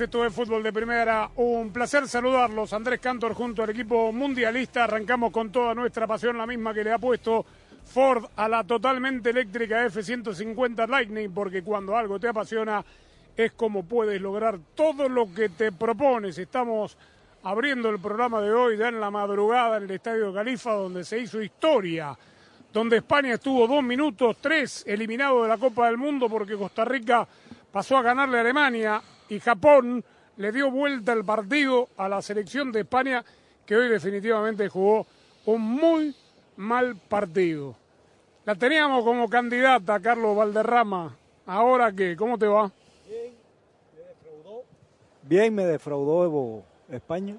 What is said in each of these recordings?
Esto es Fútbol de Primera. Un placer saludarlos. Andrés Cantor junto al equipo mundialista. Arrancamos con toda nuestra pasión, la misma que le ha puesto Ford a la totalmente eléctrica F-150 Lightning, porque cuando algo te apasiona es como puedes lograr todo lo que te propones. Estamos abriendo el programa de hoy ya en la madrugada en el Estadio Califa, donde se hizo historia donde España estuvo dos minutos, tres eliminado de la Copa del Mundo porque Costa Rica pasó a ganarle a Alemania y Japón le dio vuelta el partido a la selección de España que hoy definitivamente jugó un muy mal partido. La teníamos como candidata Carlos Valderrama. ¿Ahora qué? ¿Cómo te va? Bien me defraudó Evo España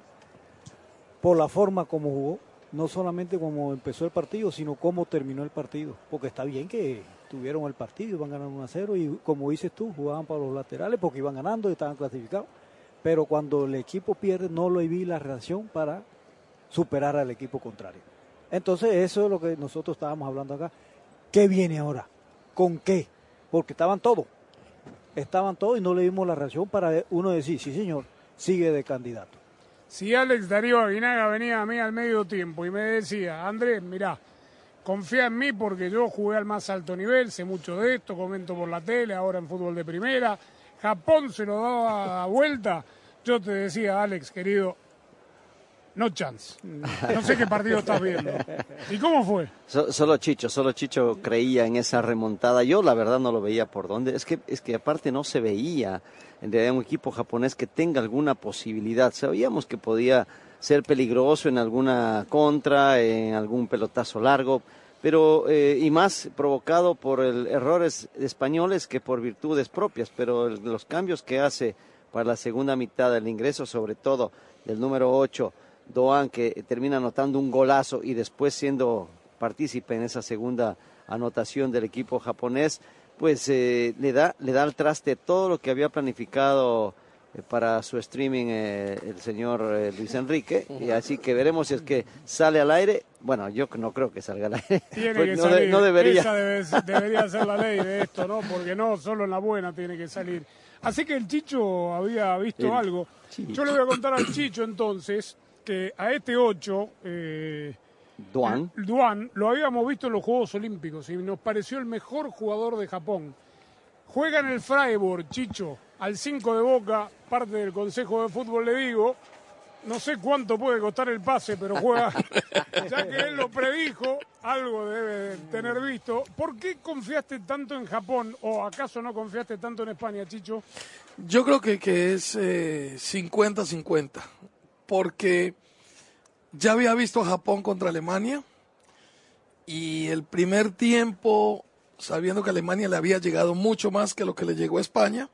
por la forma como jugó, no solamente como empezó el partido, sino cómo terminó el partido. Porque está bien que tuvieron el partido, iban ganando 1 a 0 y como dices tú, jugaban para los laterales porque iban ganando y estaban clasificados. Pero cuando el equipo pierde, no lo vi la reacción para superar al equipo contrario. Entonces, eso es lo que nosotros estábamos hablando acá. ¿Qué viene ahora? ¿Con qué? Porque estaban todos. Estaban todos y no le dimos la reacción para uno decir, sí señor, sigue de candidato. Si Alex Darío Aguinaga venía a mí al medio tiempo y me decía, Andrés, mirá, confía en mí porque yo jugué al más alto nivel, sé mucho de esto, comento por la tele, ahora en fútbol de primera, Japón se lo daba a vuelta, yo te decía, Alex, querido, no chance. No sé qué partido estás viendo. ¿Y cómo fue? So- solo Chicho, solo Chicho creía en esa remontada. Yo la verdad no lo veía por dónde. Es que, es que aparte no se veía en un equipo japonés que tenga alguna posibilidad. Sabíamos que podía ser peligroso en alguna contra, en algún pelotazo largo, pero eh, y más provocado por el- errores españoles que por virtudes propias. Pero el- los cambios que hace para la segunda mitad del ingreso, sobre todo del número 8, Doan, que termina anotando un golazo y después siendo partícipe en esa segunda anotación del equipo japonés, pues eh, le da le da al traste todo lo que había planificado para su streaming eh, el señor eh, Luis Enrique y así que veremos si es que sale al aire. Bueno, yo no creo que salga al aire. Tiene Pues que no, de- salir. no debería. Esa debe- debería ser la ley de esto, ¿no? Porque no, solo en la buena tiene que salir. Así que el Chicho había visto El algo. Yo le voy a contar al Chicho entonces que a este 8, eh, Duan. Duan, lo habíamos visto en los Juegos Olímpicos y nos pareció el mejor jugador de Japón. Juega en el Freiburg, Chicho, al 5 de Boca, parte del Consejo de Fútbol le digo. No sé cuánto puede costar el pase, pero juega, ya que él lo predijo, algo debe de tener visto. ¿Por qué confiaste tanto en Japón o acaso no confiaste tanto en España, Chicho? Yo creo que, que es eh, 50-50, porque ya había visto a Japón contra Alemania y el primer tiempo, sabiendo que Alemania le había llegado mucho más que lo que le llegó a España,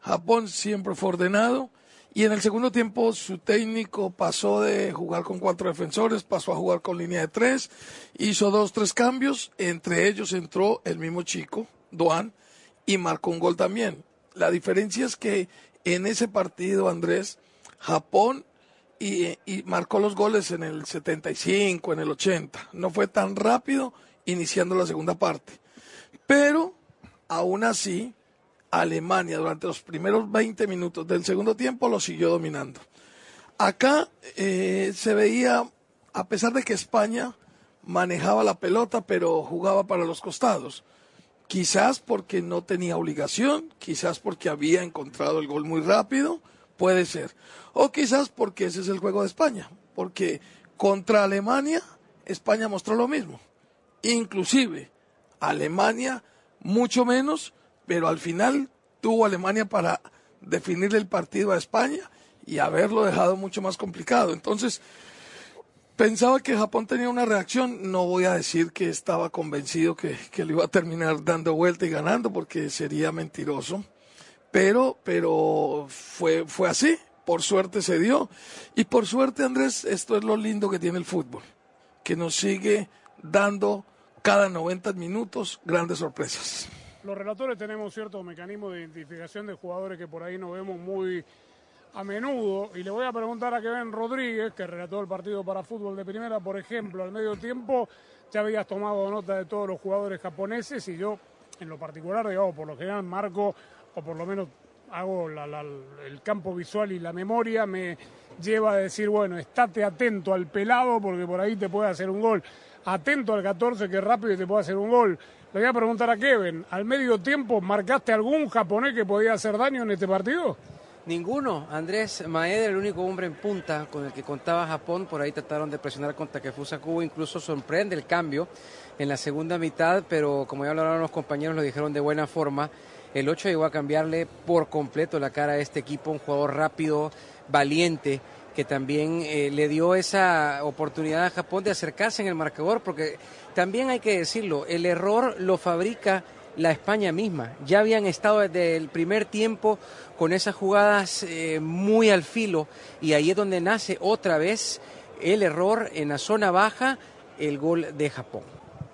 Japón siempre fue ordenado y en el segundo tiempo su técnico pasó de jugar con cuatro defensores, pasó a jugar con línea de tres, hizo dos, tres cambios, entre ellos entró el mismo chico, Doan, y marcó un gol también. La diferencia es que en ese partido, Andrés, Japón y, y marcó los goles en el 75, en el 80. No fue tan rápido iniciando la segunda parte. Pero, aún así, Alemania durante los primeros 20 minutos del segundo tiempo lo siguió dominando. Acá eh, se veía, a pesar de que España manejaba la pelota, pero jugaba para los costados. Quizás porque no tenía obligación, quizás porque había encontrado el gol muy rápido, puede ser. O quizás porque ese es el juego de España, porque contra Alemania, España mostró lo mismo. Inclusive, Alemania mucho menos, pero al final tuvo Alemania para definirle el partido a España y haberlo dejado mucho más complicado. Entonces, pensaba que Japón tenía una reacción. No voy a decir que estaba convencido que, que le iba a terminar dando vuelta y ganando, porque sería mentiroso. Pero, pero fue, fue así. Por suerte se dio. Y por suerte, Andrés, esto es lo lindo que tiene el fútbol. Que nos sigue dando cada 90 minutos grandes sorpresas. Los relatores tenemos cierto mecanismo de identificación de jugadores que por ahí nos vemos muy a menudo. Y le voy a preguntar a Kevin Rodríguez, que relató el partido para fútbol de primera, por ejemplo, al medio tiempo, ya habías tomado nota de todos los jugadores japoneses y yo, en lo particular, digamos, por lo general marco, o por lo menos hago el campo visual y la memoria, me lleva a decir, bueno, estate atento al pelado porque por ahí te puede hacer un gol. Atento al 14 que rápido te puede hacer un gol. Le voy a preguntar a Kevin, ¿al medio tiempo marcaste algún japonés que podía hacer daño en este partido? Ninguno. Andrés Maeda, el único hombre en punta con el que contaba Japón. Por ahí trataron de presionar contra Kefusa Kubo. Incluso sorprende el cambio en la segunda mitad, pero como ya hablaron los compañeros, lo dijeron de buena forma. El 8 llegó a cambiarle por completo la cara a este equipo. Un jugador rápido, valiente, que también eh, le dio esa oportunidad a Japón de acercarse en el marcador, porque también hay que decirlo, el error lo fabrica la España misma. Ya habían estado desde el primer tiempo con esas jugadas eh, muy al filo y ahí es donde nace otra vez el error en la zona baja, el gol de Japón.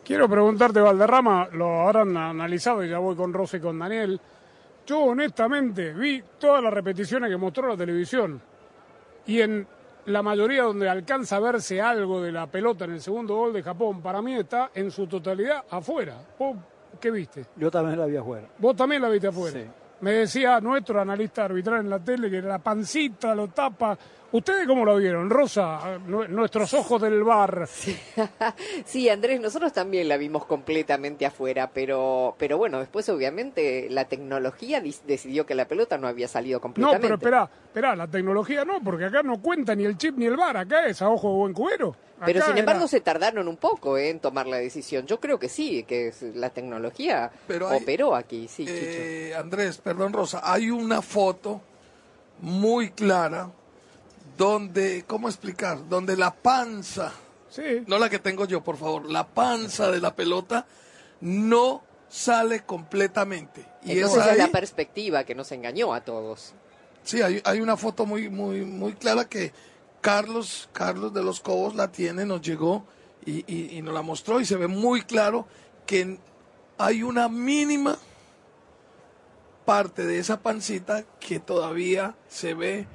Quiero preguntarte, Valderrama, lo habrán analizado y ya voy con Rosy y con Daniel. Yo honestamente vi todas las repeticiones que mostró la televisión y en la mayoría donde alcanza a verse algo de la pelota en el segundo gol de Japón, para mí está en su totalidad afuera. ¿Qué viste? Yo también la vi afuera. ¿Vos también la viste afuera? Sí. Me decía nuestro analista arbitral en la tele que la pancita lo tapa. ¿Ustedes cómo lo vieron? Rosa, nuestros ojos del bar. Sí. Andrés, nosotros también la vimos completamente afuera, pero, pero bueno, después obviamente la tecnología decidió que la pelota no había salido completamente. No, pero espera, espera, la tecnología no, porque acá no cuenta ni el chip ni el bar, acá es a ojo de buen cubero. Pero sin embargo se tardaron un poco ¿eh? en tomar la decisión. Yo creo que sí, que la tecnología operó aquí, sí. Eh, Andrés, perdón Rosa, hay una foto muy clara donde, ¿cómo explicar? Donde la panza, sí. no la que tengo yo, por favor, la panza de la pelota no sale completamente. Y esa es la perspectiva que nos engañó a todos. Sí, hay, hay una foto muy, muy, muy clara que Carlos, Carlos de los Cobos la tiene, nos llegó y, nos la mostró y se ve muy claro que hay una mínima parte de esa pancita que todavía se ve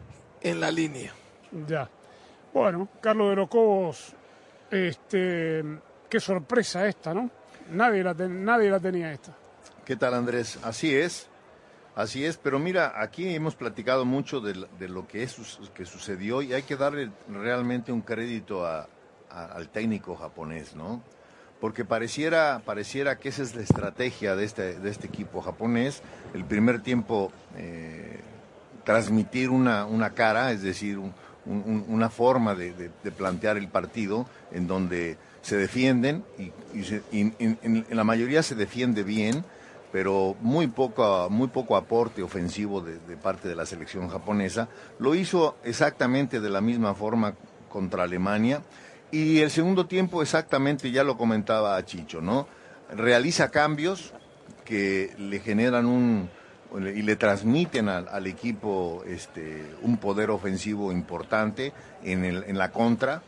en la línea. Ya. Bueno, Carlos de los Cobos, este, qué sorpresa esta, ¿no? Nadie la, nadie la tenía esta. ¿Qué tal Andrés? Así es. Así es, pero mira, aquí hemos platicado mucho de, lo que, es, que sucedió y hay que darle realmente un crédito al técnico japonés, ¿no? Porque pareciera, pareciera que esa es la estrategia de este, de este equipo japonés. El primer tiempo, eh, transmitir una, una, cara, es decir, una forma de, plantear el partido en donde se defienden y, en la mayoría se defiende bien pero muy poco, muy poco aporte ofensivo de, parte de la selección japonesa. Lo hizo exactamente de la misma forma contra Alemania y el segundo tiempo exactamente, ya lo comentaba Chicho, ¿no? Realiza cambios que le generan un y le transmiten al, equipo este, un poder ofensivo importante en, el, en la contra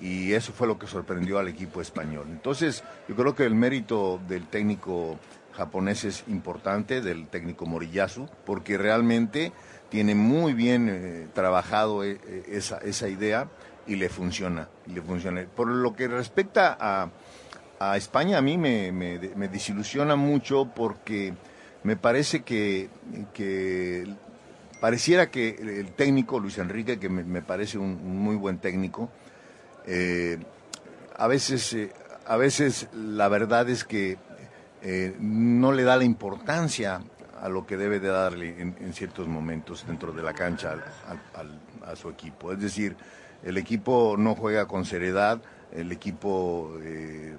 y eso fue lo que sorprendió al equipo español. Entonces, yo creo que el mérito del técnico japonés es importante, del técnico Moriyasu, porque realmente tiene muy bien eh, trabajado eh, eh, esa, esa, idea y le funciona, le funciona. Por lo que respecta a, a España, a mí me, me, desilusiona mucho porque me parece que, que pareciera que el técnico Luis Enrique, que me, parece un, muy buen técnico, a veces, a veces la verdad es que eh, no le da la importancia a lo que debe de darle en, ciertos momentos dentro de la cancha a su equipo. Es decir, el equipo no juega con seriedad, el equipo eh,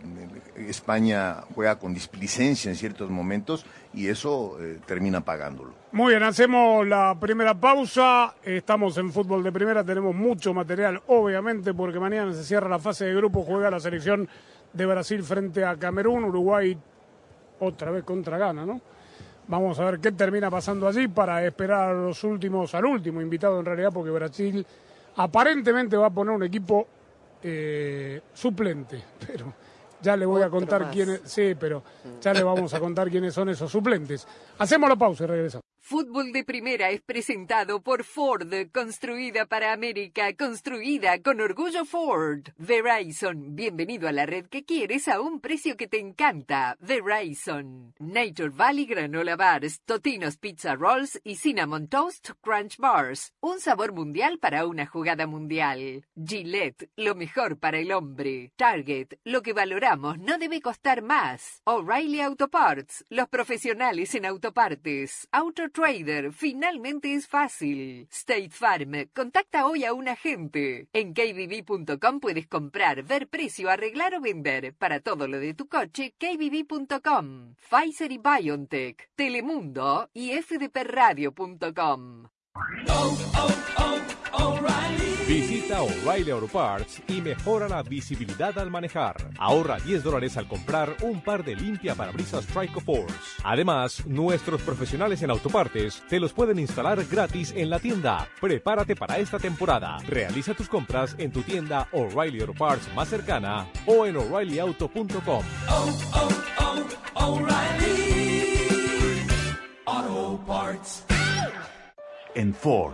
España juega con displicencia en ciertos momentos y eso eh, termina pagándolo. Muy bien, hacemos la primera pausa. Estamos en fútbol de primera, tenemos mucho material, obviamente, porque mañana se cierra la fase de grupo, juega la selección de Brasil frente a Camerún, Uruguay otra vez contra Ghana, ¿no? Vamos a ver qué termina pasando allí para esperar a los últimos, al último invitado en realidad, porque Brasil aparentemente va a poner un equipo eh, suplente, pero ya le voy a contar más. quiénes, sí, pero ya le vamos a contar quiénes son esos suplentes. Hacemos la pausa y regresamos. Fútbol de Primera es presentado por Ford, construida para América, construida con orgullo Ford. Verizon, bienvenido a la red que quieres a un precio que te encanta. Verizon. Nature Valley Granola Bars, Totinos Pizza Rolls y Cinnamon Toast Crunch Bars. Un sabor mundial para una jugada mundial. Gillette, lo mejor para el hombre. Target, lo que valoramos no debe costar más. O'Reilly Auto Parts, los profesionales en autopartes. Auto Trader, finalmente es fácil. State Farm, contacta hoy a un agente. En kbb.com puedes comprar, ver precio, arreglar o vender. Para todo lo de tu coche, kbb.com. Pfizer y BioNTech, Telemundo y fdpradio.com. Visita O'Reilly Auto Parts y mejora la visibilidad al manejar. Ahorra 10 dólares al comprar un par de limpia parabrisas Trico Force. Además, nuestros profesionales en autopartes te los pueden instalar gratis en la tienda. Prepárate para esta temporada. Realiza tus compras en tu tienda O'Reilly Auto Parts más cercana o en o'ReillyAuto.com. En Ford,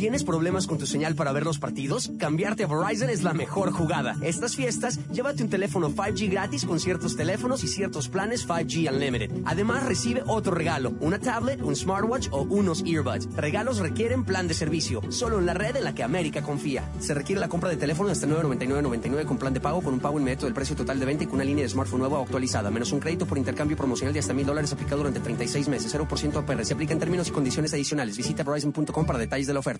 ¿Tienes problemas con tu señal para ver los partidos? Cambiarte a Verizon es la mejor jugada. Estas fiestas, llévate un teléfono 5G gratis con ciertos teléfonos y ciertos planes 5G Unlimited. Además, recibe otro regalo, una tablet, un smartwatch o unos earbuds. Regalos requieren plan de servicio, solo en la red en la que América confía. Se requiere la compra de teléfono hasta 999.99 con plan de pago con un pago inmediato del precio total de venta y con una línea de smartphone nueva o actualizada, menos un crédito por intercambio promocional de hasta mil dólares aplicado durante 36 meses, 0% APR. Se aplica en términos y condiciones adicionales. Visita Verizon.com para detalles de la oferta.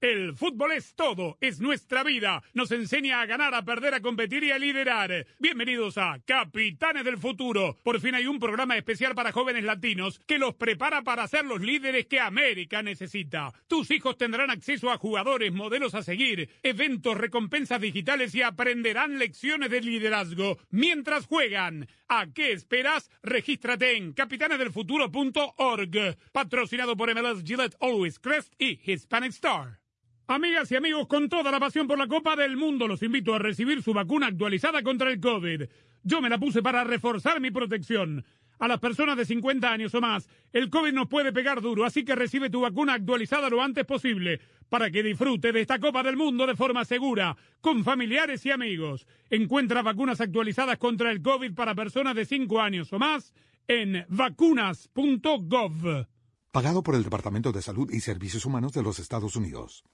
El fútbol es todo, es nuestra vida. Nos enseña a ganar, a perder, a competir y a liderar. Bienvenidos a Capitanes del Futuro. Por fin hay un programa especial para jóvenes latinos que los prepara para ser los líderes que América necesita. Tus hijos tendrán acceso a jugadores, modelos a seguir, eventos, recompensas digitales y aprenderán lecciones de liderazgo mientras juegan. ¿A qué esperas? Regístrate en capitanesdelfuturo.org. Patrocinado por MLS Gillette Always Crest y Hispanic Star. Amigas y amigos, con toda la pasión por la Copa del Mundo, los invito a recibir su vacuna actualizada contra el COVID. Yo me la puse para reforzar mi protección. A las personas de 50 años o más, el COVID nos puede pegar duro, así que recibe tu vacuna actualizada lo antes posible para que disfrute de esta Copa del Mundo de forma segura, con familiares y amigos. Encuentra vacunas actualizadas contra el COVID para personas de 5 años o más en vacunas.gov. Pagado por el Departamento de Salud y Servicios Humanos de los Estados Unidos.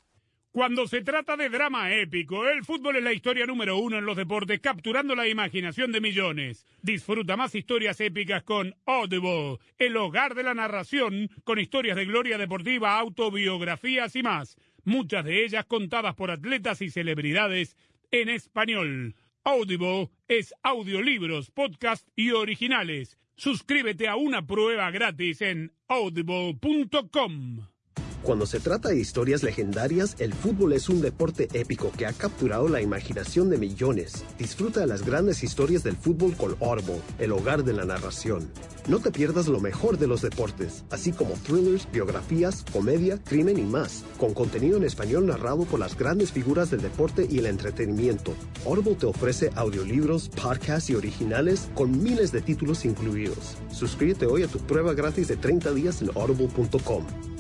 Cuando se trata de drama épico, el fútbol es la historia número uno en los deportes, capturando la imaginación de millones. Disfruta más historias épicas con Audible, el hogar de la narración, con historias de gloria deportiva, autobiografías y más. Muchas de ellas contadas por atletas y celebridades en español. Audible es audiolibros, podcast y originales. Suscríbete a una prueba gratis en audible.com. Cuando se trata de historias legendarias, el fútbol es un deporte épico que ha capturado la imaginación de millones. Disfruta de las grandes historias del fútbol con Audible, el hogar de la narración. No te pierdas lo mejor de los deportes, así como thrillers, biografías, comedia, crimen y más, con contenido en español narrado por las grandes figuras del deporte y el entretenimiento. Audible te ofrece audiolibros, podcasts y originales con miles de títulos incluidos. Suscríbete hoy a tu prueba gratis de 30 días en audible.com.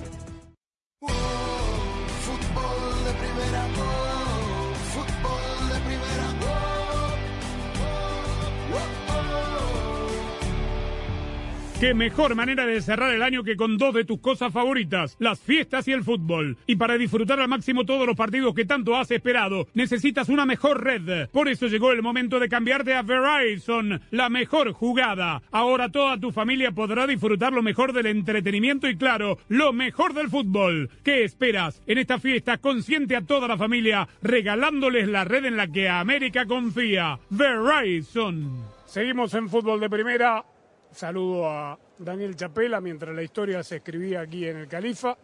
Qué mejor manera de cerrar el año que con dos de tus cosas favoritas, las fiestas y el fútbol. Y para disfrutar al máximo todos los partidos que tanto has esperado, necesitas una mejor red. Por eso llegó el momento de cambiarte a Verizon, la mejor jugada. Ahora toda tu familia podrá disfrutar lo mejor del entretenimiento y claro, lo mejor del fútbol. ¿Qué esperas? En esta fiesta consiente a toda la familia regalándoles la red en la que América confía. Verizon. Seguimos en fútbol de primera. Saludo a Daniel Chapela mientras la historia se escribía aquí en el Califa.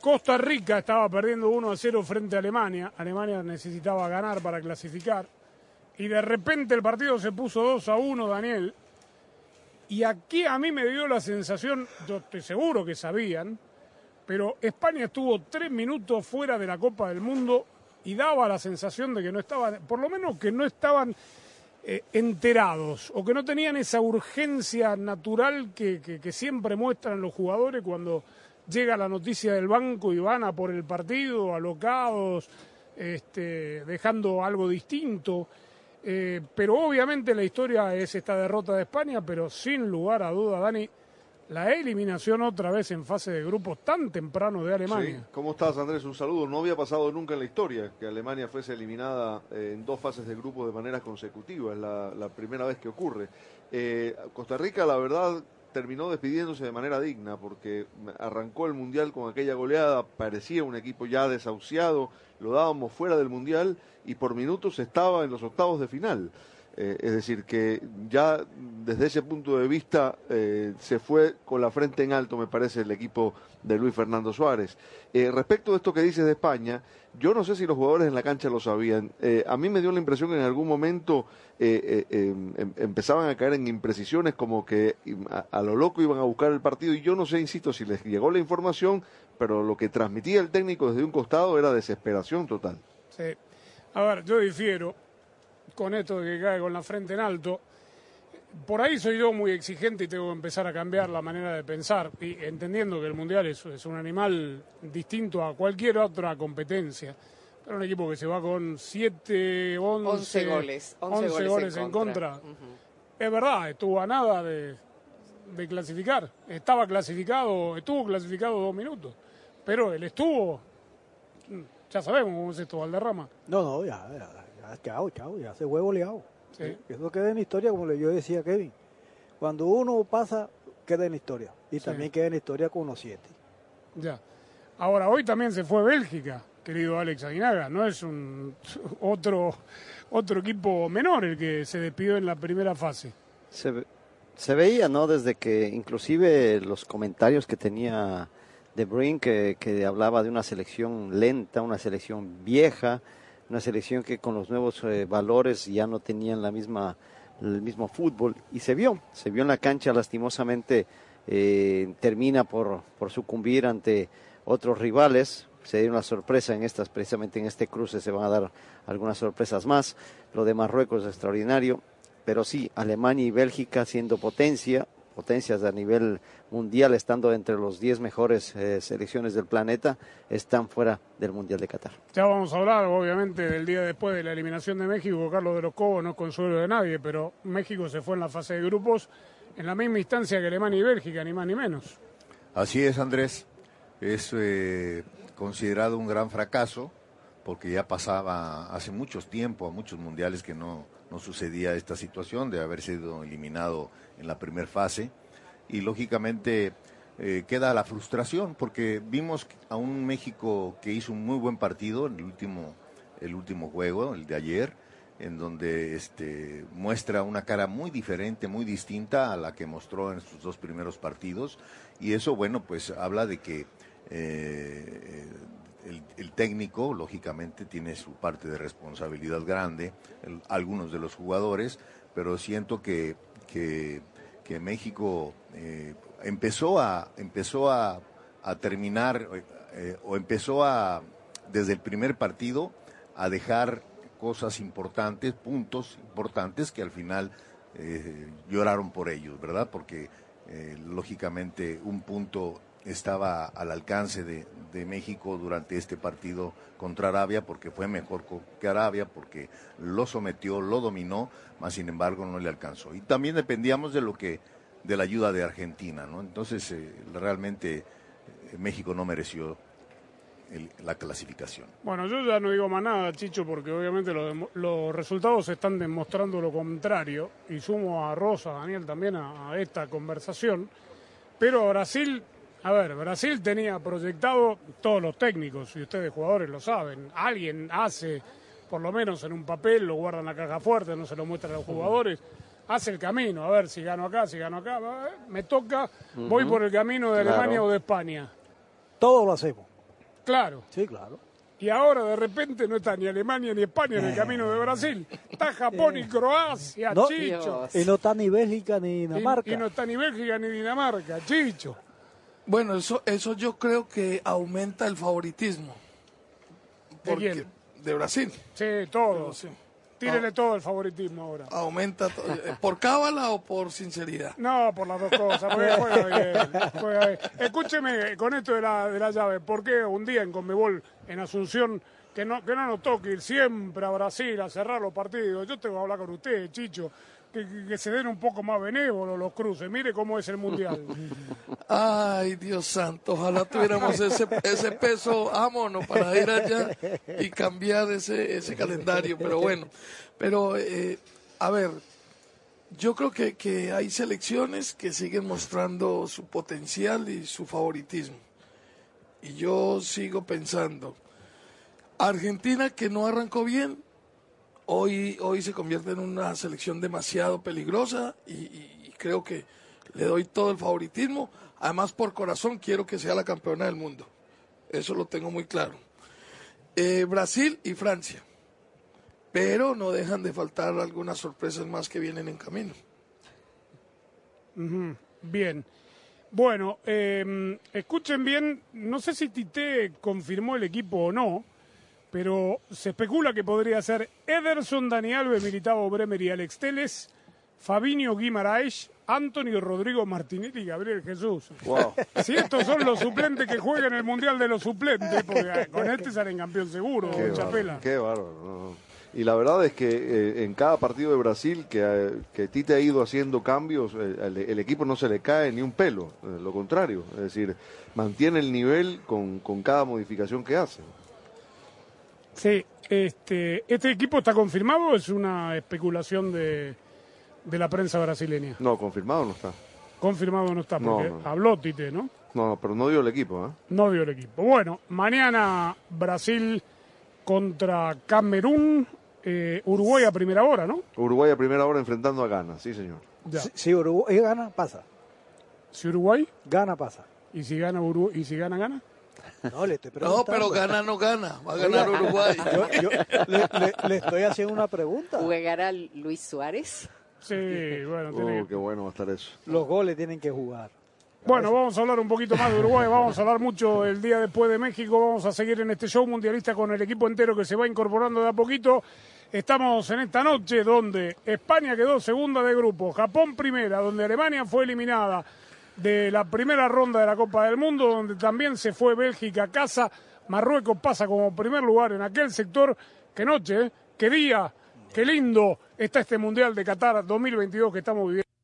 Costa Rica estaba perdiendo 1 a 0 frente a Alemania. Alemania necesitaba ganar para clasificar. Y de repente el partido se puso 2 a 1, Daniel. Y aquí a mí me dio la sensación, yo estoy seguro que sabían, pero España estuvo tres minutos fuera de la Copa del Mundo y daba la sensación de que no estaban, por lo menos que no estaban eh, enterados o que no tenían esa urgencia natural que, siempre muestran los jugadores cuando llega la noticia del banco y van a por el partido, alocados, este, dejando algo distinto. Eh, pero obviamente la historia es esta derrota de España, pero sin lugar a duda, Dani, la eliminación otra vez en fase de grupos tan temprano de Alemania. Sí. ¿Cómo estás, Andrés? Un saludo. No había pasado nunca en la historia que Alemania fuese eliminada eh, en dos fases de grupo de manera consecutiva. Es la, la primera vez que ocurre. Eh, Costa Rica, la verdad, terminó despidiéndose de manera digna porque arrancó el Mundial con aquella goleada. Parecía un equipo ya desahuciado. Lo dábamos fuera del Mundial y por minutos estaba en los octavos de final. Eh, es decir, que ya desde ese punto de vista eh, se fue con la frente en alto, me parece, el equipo de Luis Fernando Suárez. Eh, respecto de esto que dices de España, yo no sé si los jugadores en la cancha lo sabían. A mí me dio la impresión que en algún momento eh, em- empezaban a caer en imprecisiones, como que a, a lo loco iban a buscar el partido. Y yo no sé, insisto, si les llegó la información, pero lo que transmitía el técnico desde un costado era desesperación total. Sí. A ver, yo difiero con esto de que cae con la frente en alto. Por ahí soy yo muy exigente y tengo que empezar a cambiar la manera de pensar, y entendiendo que el Mundial es, es un animal distinto a cualquier otra competencia. Pero un equipo que se va con 7, 11, 11 goles, 11 goles en en contra. contra. Es verdad, estuvo a nada de, de clasificar. Estaba clasificado, estuvo clasificado dos minutos. Pero él estuvo, ya sabemos cómo es esto, Valderrama. No, no, ya, ya, ya, chao, chao, ya se fue goleado. Sí. Eso queda en la historia, como yo decía a Kevin. Cuando uno pasa, queda en la historia. Y Sí. también queda en la historia con los siete. Ya. Ahora, hoy también se fue Bélgica, querido Alex Aguinaga. No es un otro, otro equipo menor el que se despidió en la primera fase. Se, ve- se veía, ¿no? Desde que inclusive los comentarios que tenía De Bruyne, que, que hablaba de una selección lenta, una selección vieja, una selección que con los nuevos eh, valores ya no tenían la misma, el mismo fútbol. Y se vio, se vio en la cancha, lastimosamente eh, termina por, por sucumbir ante otros rivales. Se dio una sorpresa en estas, precisamente en este cruce se van a dar algunas sorpresas más. Lo de Marruecos es extraordinario pero sí, Alemania y Bélgica siendo potencia, potencias a nivel mundial, estando entre los 10 mejores eh, selecciones del planeta, están fuera del Mundial de Qatar. Ya vamos a hablar, obviamente, del día después de la eliminación de México. Carlos de los Cobos no es consuelo de nadie, pero México se fue en la fase de grupos en la misma instancia que Alemania y Bélgica, ni más ni menos. Así es, Andrés. Es eh, considerado un gran fracaso porque ya pasaba hace muchos tiempos, muchos mundiales que no, no sucedía esta situación de haber sido eliminado en la primera fase. Y lógicamente eh, queda la frustración porque vimos a un México que hizo un muy buen partido en el último, el último juego, el de ayer. en donde este, muestra una cara muy diferente, muy distinta a la que mostró en sus dos primeros partidos. Y eso, bueno, pues habla de que eh, el, técnico, lógicamente, tiene su parte de responsabilidad grande, algunos de los jugadores, pero siento que, que, que México eh, empezó a, empezó a, a terminar eh, o empezó a, desde el primer partido, a dejar cosas importantes, puntos importantes que al final eh, lloraron por ellos, ¿verdad? Porque lógicamente un punto estaba al alcance de, México durante este partido contra Arabia porque fue mejor que Arabia, porque lo sometió, lo dominó, mas sin embargo no le alcanzó. Y también dependíamos de lo que, de la ayuda de Argentina, ¿no? Entonces eh, realmente eh, México no mereció la clasificación. Bueno, yo ya no digo más nada, Chicho, porque obviamente demo- los resultados están demostrando lo contrario. Y sumo a Rosa, Daniel también a, a esta conversación. Pero Brasil, a ver, Brasil tenía proyectado todos los técnicos, y ustedes jugadores lo saben. Alguien hace, por lo menos en un papel, lo guarda en la caja fuerte, no se lo muestra a los jugadores. Hace el camino, a ver si gano acá, si gano acá. eh, Me toca, voy por el camino de Claro. Alemania o de España. Todo lo hacemos. Claro. Sí, claro. Y ahora de repente no está ni Alemania ni España en el camino de Brasil. Está Japón y Croacia, No, Chicho. y no está ni Bélgica ni Y, Dinamarca. y no está ni Bélgica ni Dinamarca, Chicho. Bueno, eso, eso yo creo que aumenta el favoritismo. ¿De quién? De Brasil. Sí, todo. Sí. Tírele todo el favoritismo ahora. Aumenta to- eh, por cábala o por sinceridad. No, por las dos cosas. porque juega bien, juega bien. Escúcheme con esto de la, de la llave. ¿Por qué un día en Conmebol, en Asunción, que no, que no nos toque ir siempre a Brasil a cerrar los partidos? Yo tengo que hablar con usted, Chicho. Que, se den un poco más benévolos los cruces. Mire cómo es el mundial. Ay, Dios santo, ojalá tuviéramos ese, ese peso a mono para ir allá y cambiar ese, ese calendario. Pero bueno, pero eh, a ver, yo creo que, que hay selecciones que siguen mostrando su potencial y su favoritismo. Y yo sigo pensando, Argentina que no arrancó bien, hoy, hoy se convierte en una selección demasiado peligrosa y, creo que le doy todo el favoritismo. Además, por corazón quiero que sea la campeona del mundo. Eso lo tengo muy claro. Eh, Brasil y Francia. Pero no dejan de faltar algunas sorpresas más que vienen en camino. Bien. Bueno, eh, escuchen bien, no sé si Tite confirmó el equipo o no, pero se especula que podría ser Ederson, Dani Alves, Militao, Bremer y Alex Teles, Fabinho, Guimaraes, Antonio, Rodrigo Martinelli y Gabriel Jesús. Wow. Si estos son los suplentes que juegan el Mundial de los Suplentes, porque eh, con este salen campeón seguro, Qué Chapela. bárbaro, qué bárbaro. Y la verdad es que eh, en cada partido de Brasil que, eh, que Tite ha ido haciendo cambios, eh, el, el equipo no se le cae ni un pelo, eh, lo contrario, es decir, mantiene el nivel con, con cada modificación que hace. Sí, este, ¿este equipo está confirmado o es una especulación de, de la prensa brasileña? No, confirmado no está. Confirmado no está, porque no. habló Tite, ¿no? No, no, pero no dio el equipo, ¿eh? No dio el equipo. Bueno, mañana Brasil contra Camerún, eh, Uruguay a primera hora, ¿no? Uruguay a primera hora enfrentando a Ghana, sí señor. Ya. Si, si Uruguay gana, pasa. Si Uruguay Gana, pasa. y si gana Uruguay y si gana gana. No, le estoy No, preguntando. pero gana no gana, va a ganar Uruguay. Yo, yo le, le- le estoy haciendo una pregunta. ¿Jugará Luis Suárez? Sí, bueno, tiene Oh, qué bueno va a estar eso. Los goles tienen que jugar. Bueno, vamos a hablar un poquito más de Uruguay, vamos a hablar mucho el día después de México, vamos a seguir en este show mundialista con el equipo entero que se va incorporando de a poquito. Estamos en esta noche donde España quedó segunda de grupo, Japón primera, donde Alemania fue eliminada de la primera ronda de la Copa del Mundo, donde también se fue Bélgica a casa, Marruecos pasa como primer lugar en aquel sector. Qué noche, ¿eh? qué día, qué lindo está este Mundial de Qatar 2022 que estamos viviendo.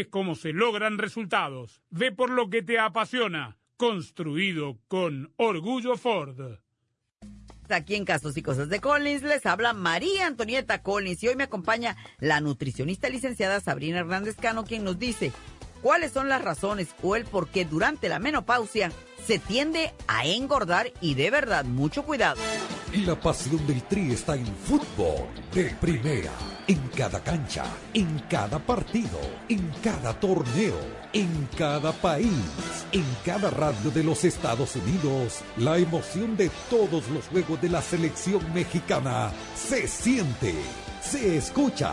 es como se logran resultados. Ve por lo que te apasiona. Construido con orgullo Ford. Aquí en Casos y Cosas de Collins les habla María Antonieta Collins y hoy me acompaña la nutricionista licenciada Sabrina Hernández Cano quien nos dice cuáles son las razones o el por qué durante la menopausia se tiende a engordar y de verdad mucho cuidado. La pasión del Tri está en fútbol de primera, en cada cancha, en cada partido, en cada torneo, en cada país, en cada radio de los Estados Unidos. La emoción de todos los juegos de la selección mexicana se siente, se escucha,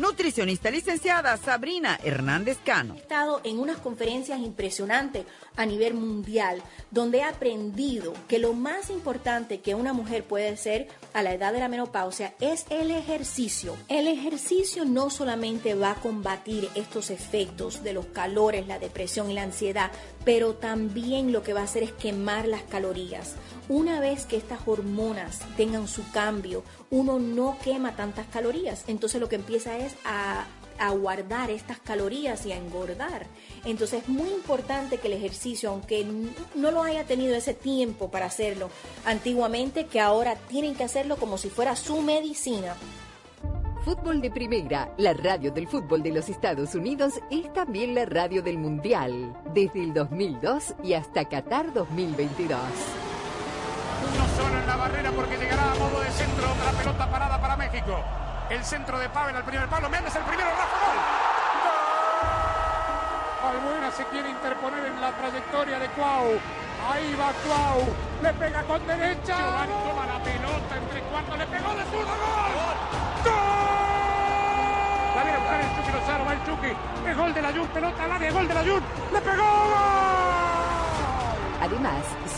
Nutricionista licenciada Sabrina Hernández Cano. He estado en unas conferencias impresionantes a nivel mundial donde he aprendido que lo más importante que una mujer puede hacer a la edad de la menopausia es el ejercicio. El ejercicio no solamente va a combatir estos efectos de los calores, la depresión y la ansiedad, pero también lo que va a hacer es quemar las calorías. Una vez que estas hormonas tengan su cambio, uno no quema tantas calorías. Entonces lo que empieza es a, guardar estas calorías y a engordar. Entonces es muy importante que el ejercicio, aunque no lo haya tenido ese tiempo para hacerlo antiguamente, que ahora tienen que hacerlo como si fuera su medicina. Fútbol de Primera, la radio del fútbol de los Estados Unidos, es también la radio del Mundial, desde el 2002 y hasta Qatar 2022. Uno solo en la barrera porque llegará a modo de centro, otra pelota parada para México. El centro de Pavel al primer palo, Méndez el primero, Rafa gol. Albuena se quiere interponer en la trayectoria de Cuau. Ahí va Cuau, le pega con derecha. Giovanni toma la pelota entre cuartos, le pegó de zurda, gol. ¡Gol! La viene a buscar el Chucky Lozano, va el Chucky. Es gol de la Jun, pelota al área, gol de la Jun. ¡Le pegó! ¡Gol! Además,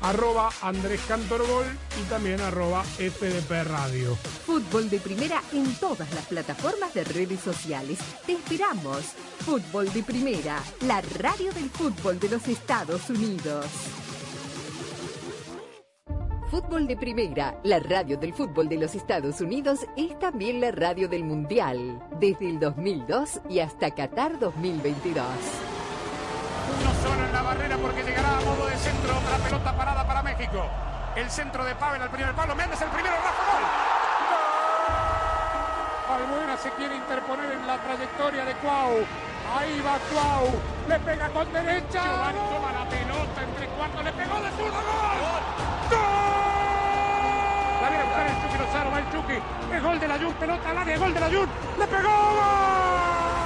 Arroba Andrés Cantorbol y también arroba FDP Radio. Fútbol de primera en todas las plataformas de redes sociales. Te esperamos. Fútbol de primera, la radio del fútbol de los Estados Unidos. Fútbol de Primera, la radio del fútbol de los Estados Unidos, es también la radio del Mundial, desde el 2002 y hasta Qatar 2022. En la barrera porque llegará a modo de centro, otra pelota parada para México. El centro de Pavel al primer palo, Méndez el primero, Rafa gol. Albuena se quiere interponer en la trayectoria de Cuau. Ahí va Cuau. Le pega con derecha. Giovanni toma la pelota entre cuartos. Le pegó de zurda. ¡Gol! ¡Gol! La viene a buscar el Chucky Lozano. Va el Chucky. Es gol de la Jun. Pelota al área. Gol de la Jun. Le pegó. ¡Gol!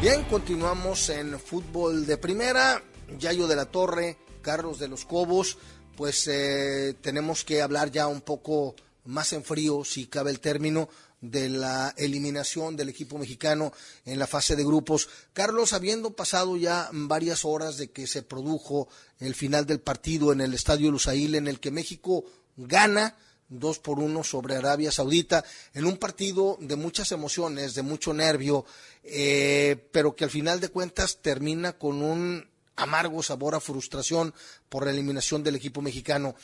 Bien, continuamos en fútbol de primera. Yayo de la Torre, Carlos de los Cobos, pues eh, tenemos que hablar ya un poco más en frío, si cabe el término, de la eliminación del equipo mexicano en la fase de grupos. Carlos, habiendo pasado ya varias horas de que se produjo el final del partido en el Estadio Lusail, en el que México gana dos por uno sobre Arabia Saudita, en un partido de muchas emociones, de mucho nervio, eh, pero que al final de cuentas termina con un amargo sabor a frustración por la eliminación del equipo mexicano.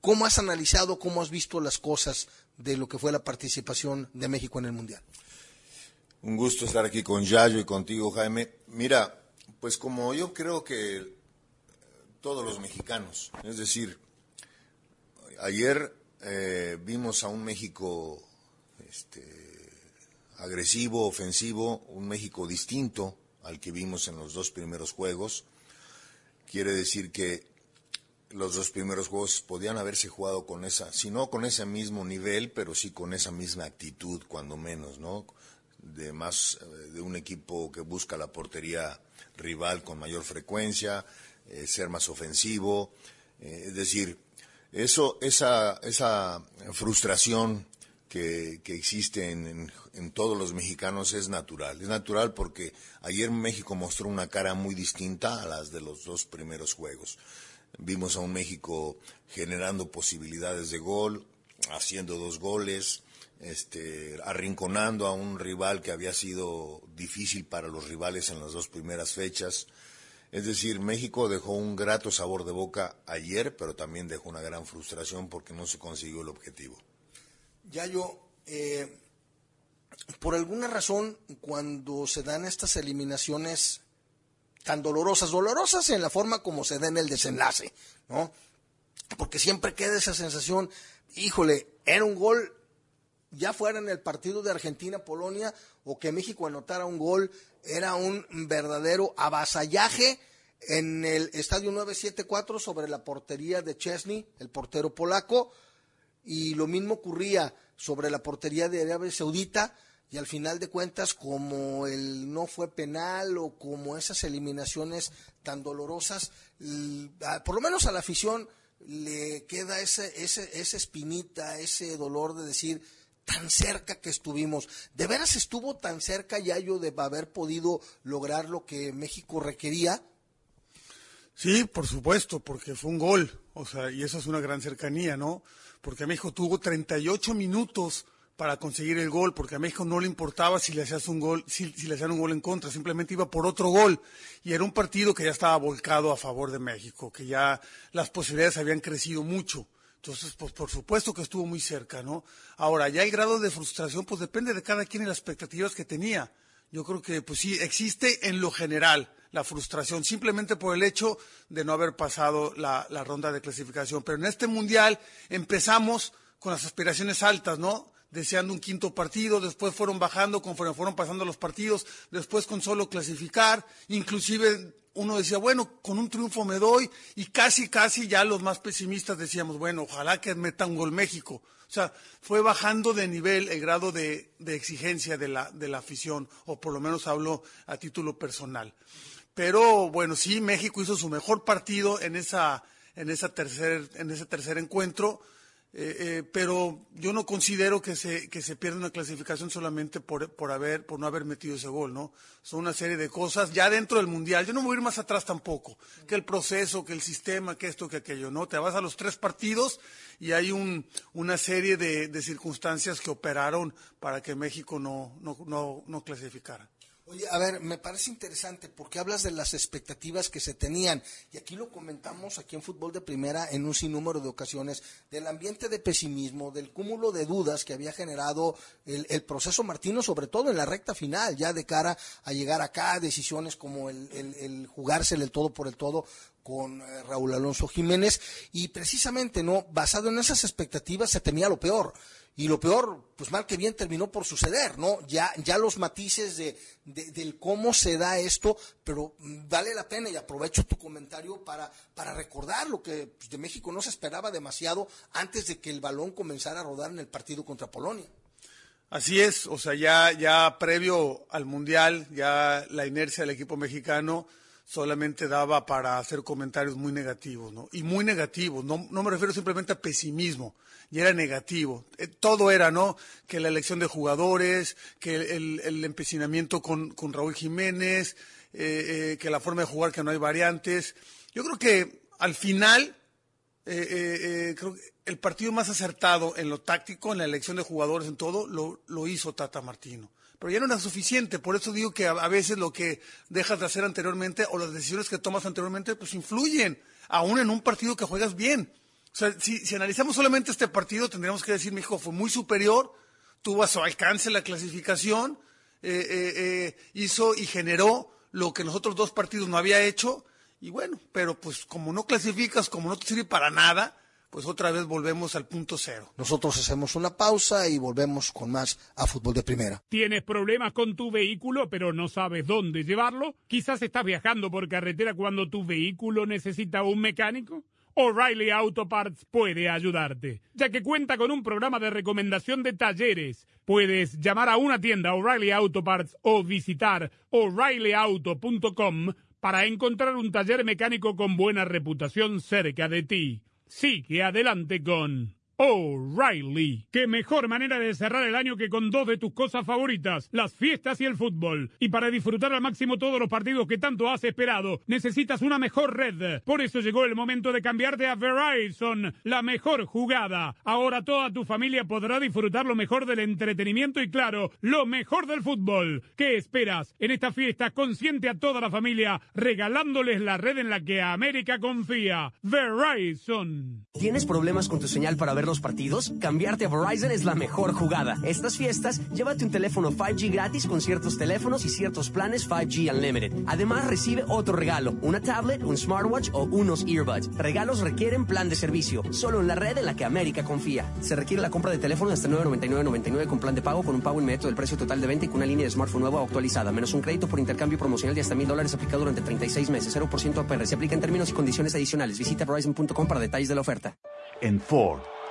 ¿Cómo has analizado, cómo has visto las cosas de lo que fue la participación de México en el Mundial? Un gusto estar aquí con Yayo y contigo, Jaime. Mira, pues como yo creo que todos los mexicanos, es decir, ayer eh, vimos a un México este, agresivo, ofensivo, un México distinto al que vimos en los dos primeros juegos. Quiere decir que los dos primeros juegos podían haberse jugado con esa, si no con ese mismo nivel, pero sí con esa misma actitud, cuando menos, ¿no? De más, eh, de un equipo que busca la portería rival con mayor frecuencia, eh, ser más ofensivo, es decir, eso, esa, esa frustración que, que existe en, en, en, todos los mexicanos es natural. Es natural porque ayer México mostró una cara muy distinta a las de los dos primeros juegos. Vimos a un México generando posibilidades de gol, haciendo dos goles, este, arrinconando a un rival que había sido difícil para los rivales en las dos primeras fechas. Es decir, México dejó un grato sabor de boca ayer, pero también dejó una gran frustración porque no se consiguió el objetivo. Ya yo, eh, por alguna razón, cuando se dan estas eliminaciones tan dolorosas, dolorosas en la forma como se da en el desenlace, ¿no? Porque siempre queda esa sensación, híjole, era un gol, ya fuera en el partido de Argentina-Polonia o que México anotara un gol, era un verdadero avasallaje en el estadio 974 sobre la portería de Chesney, el portero polaco, y lo mismo ocurría sobre la portería de Arabia Saudita, y al final de cuentas, como el no fue penal o como esas eliminaciones tan dolorosas, por lo menos a la afición le queda ese, ese, esa espinita, ese dolor de decir, tan cerca que estuvimos. ¿De veras estuvo tan cerca Yayo de haber podido lograr lo que México requería? Sí, por supuesto, porque fue un gol, o sea, y eso es una gran cercanía, ¿no? Porque México tuvo 38 minutos para conseguir el gol, porque a México no le importaba si le hacías un gol, si, si, le hacían un gol en contra, simplemente iba por otro gol. Y era un partido que ya estaba volcado a favor de México, que ya las posibilidades habían crecido mucho, Entonces, pues por supuesto que estuvo muy cerca, ¿no? Ahora, ya el grado de frustración, pues depende de cada quien y las expectativas que tenía. Yo creo que, pues sí, existe en lo general la frustración, simplemente por el hecho de no haber pasado la, la ronda de clasificación. Pero en este mundial empezamos con las aspiraciones altas, ¿no? deseando un quinto partido, después fueron bajando conforme fueron pasando los partidos, después con solo clasificar, inclusive uno decía, bueno, con un triunfo me doy, y casi, casi ya los más pesimistas decíamos, bueno, ojalá que meta un gol México. O sea, fue bajando de nivel el grado de, de exigencia de la, de la afición, o por lo menos hablo a título personal. Pero bueno, sí, México hizo su mejor partido en, esa, en, esa tercer, en ese tercer encuentro eh, eh, pero yo no considero que se, que se pierda una clasificación solamente por, por, haber, por no haber metido ese gol, ¿no? Son una serie de cosas ya dentro del Mundial. Yo no voy a ir más atrás tampoco, que el proceso, que el sistema, que esto, que aquello, ¿no? Te vas a los tres partidos y hay un, una serie de, de circunstancias que operaron para que México no, no, no, no clasificara. Oye, a ver, me parece interesante porque hablas de las expectativas que se tenían y aquí lo comentamos aquí en Fútbol de Primera en un sinnúmero de ocasiones del ambiente de pesimismo, del cúmulo de dudas que había generado el, proceso Martino, sobre todo en la recta final, ya de cara a llegar acá, decisiones como el, el, el el todo por el todo con eh, Raúl Alonso Jiménez. Y precisamente no basado en esas expectativas se temía lo peor y lo peor, pues mal que bien terminó por suceder, ¿no? Ya, ya los matices de, del cómo se da esto, pero mm, vale la pena y aprovecho tu comentario para, para recordar lo que pues, de México no se esperaba demasiado antes de que el balón comenzara a rodar en el partido contra Polonia. Así es, o sea, ya, ya previo al Mundial, ya la inercia del equipo mexicano solamente daba para hacer comentarios muy negativos, ¿no? Y muy negativos, no, no me refiero simplemente a pesimismo, y era negativo. Eh, todo era, ¿no? Que la elección de jugadores, que el, empecinamiento con, con, Raúl Jiménez, eh, eh, que la forma de jugar, que no hay variantes. Yo creo que al final, creo que el partido más acertado en lo táctico, en la elección de jugadores, en todo, lo, lo hizo Tata Martino pero ya no era suficiente. Por eso digo que a, veces lo que dejas de hacer anteriormente o las decisiones que tomas anteriormente, pues influyen, aún en un partido que juegas bien. O sea, si, analizamos solamente este partido, tendríamos que decir, México fue muy superior, tuvo a su alcance la clasificación, eh, eh, eh, hizo y generó lo que nosotros dos partidos no había hecho, y bueno, pero pues como no clasificas, como no te sirve para nada, pues otra vez volvemos al punto cero. Nosotros hacemos una pausa y volvemos con más a fútbol de primera. ¿Tienes problemas con tu vehículo pero no sabes dónde llevarlo? Quizás estás viajando por carretera cuando tu vehículo necesita un mecánico. O'Reilly Auto Parts puede ayudarte, ya que cuenta con un programa de recomendación de talleres. Puedes llamar a una tienda O'Reilly Auto Parts o visitar o'ReillyAuto.com para encontrar un taller mecánico con buena reputación cerca de ti. Sigue adelante con O'Reilly. Qué mejor manera de cerrar el año que con dos de tus cosas favoritas, las fiestas y el fútbol. Y para disfrutar al máximo todos los partidos que tanto has esperado, necesitas una mejor red. Por eso llegó el momento de cambiarte a Verizon, la mejor jugada. Ahora toda tu familia podrá disfrutar lo mejor del entretenimiento y claro, lo mejor del fútbol. ¿Qué esperas? En esta fiesta consiente a toda la familia regalándoles la red en la que América confía. Verizon. ¿Tienes problemas con tu señal para verlo? Partidos, cambiarte a Verizon es la mejor jugada. Estas fiestas, llévate un teléfono 5G gratis con ciertos teléfonos y ciertos planes 5G Unlimited. Además, recibe otro regalo, una tablet, un smartwatch o unos earbuds. Regalos requieren plan de servicio, solo en la red en la que América confía. Se requiere la compra de teléfono hasta 999.99 con plan de pago con un pago inmediato del precio total de venta y con una línea de smartphone nueva o actualizada, menos un crédito por intercambio promocional de hasta mil dólares aplicado durante 36 meses, 0% APR. Se aplica en términos y condiciones adicionales. Visita Verizon.com para detalles de la oferta. En Ford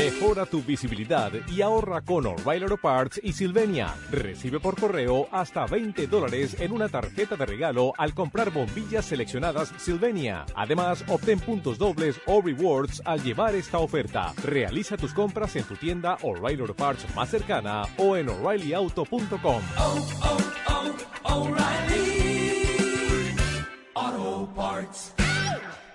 Mejora tu visibilidad y ahorra con O'Reilly Auto Parts y Silvenia. Recibe por correo hasta 20 dólares en una tarjeta de regalo al comprar bombillas seleccionadas Silvenia. Además, obtén puntos dobles o rewards al llevar esta oferta. Realiza tus compras en tu tienda O'Reilly Auto Parts más cercana o en o'ReillyAuto.com.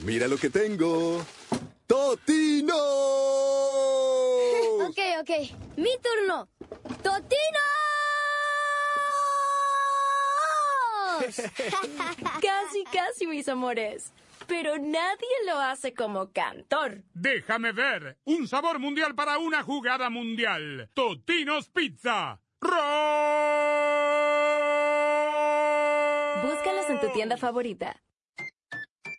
Mira lo que tengo. ¡Totino! ok, ok. Mi turno. ¡Totino! casi, casi, mis amores. Pero nadie lo hace como cantor. Déjame ver. Un sabor mundial para una jugada mundial. Totinos Pizza. Búscalos en tu tienda favorita.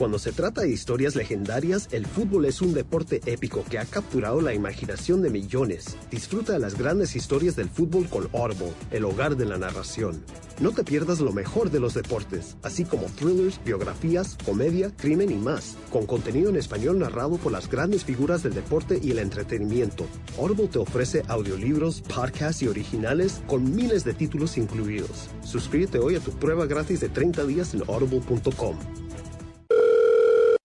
Cuando se trata de historias legendarias, el fútbol es un deporte épico que ha capturado la imaginación de millones. Disfruta de las grandes historias del fútbol con Audible, el hogar de la narración. No te pierdas lo mejor de los deportes, así como thrillers, biografías, comedia, crimen y más, con contenido en español narrado por las grandes figuras del deporte y el entretenimiento. Audible te ofrece audiolibros, podcasts y originales con miles de títulos incluidos. Suscríbete hoy a tu prueba gratis de 30 días en audible.com.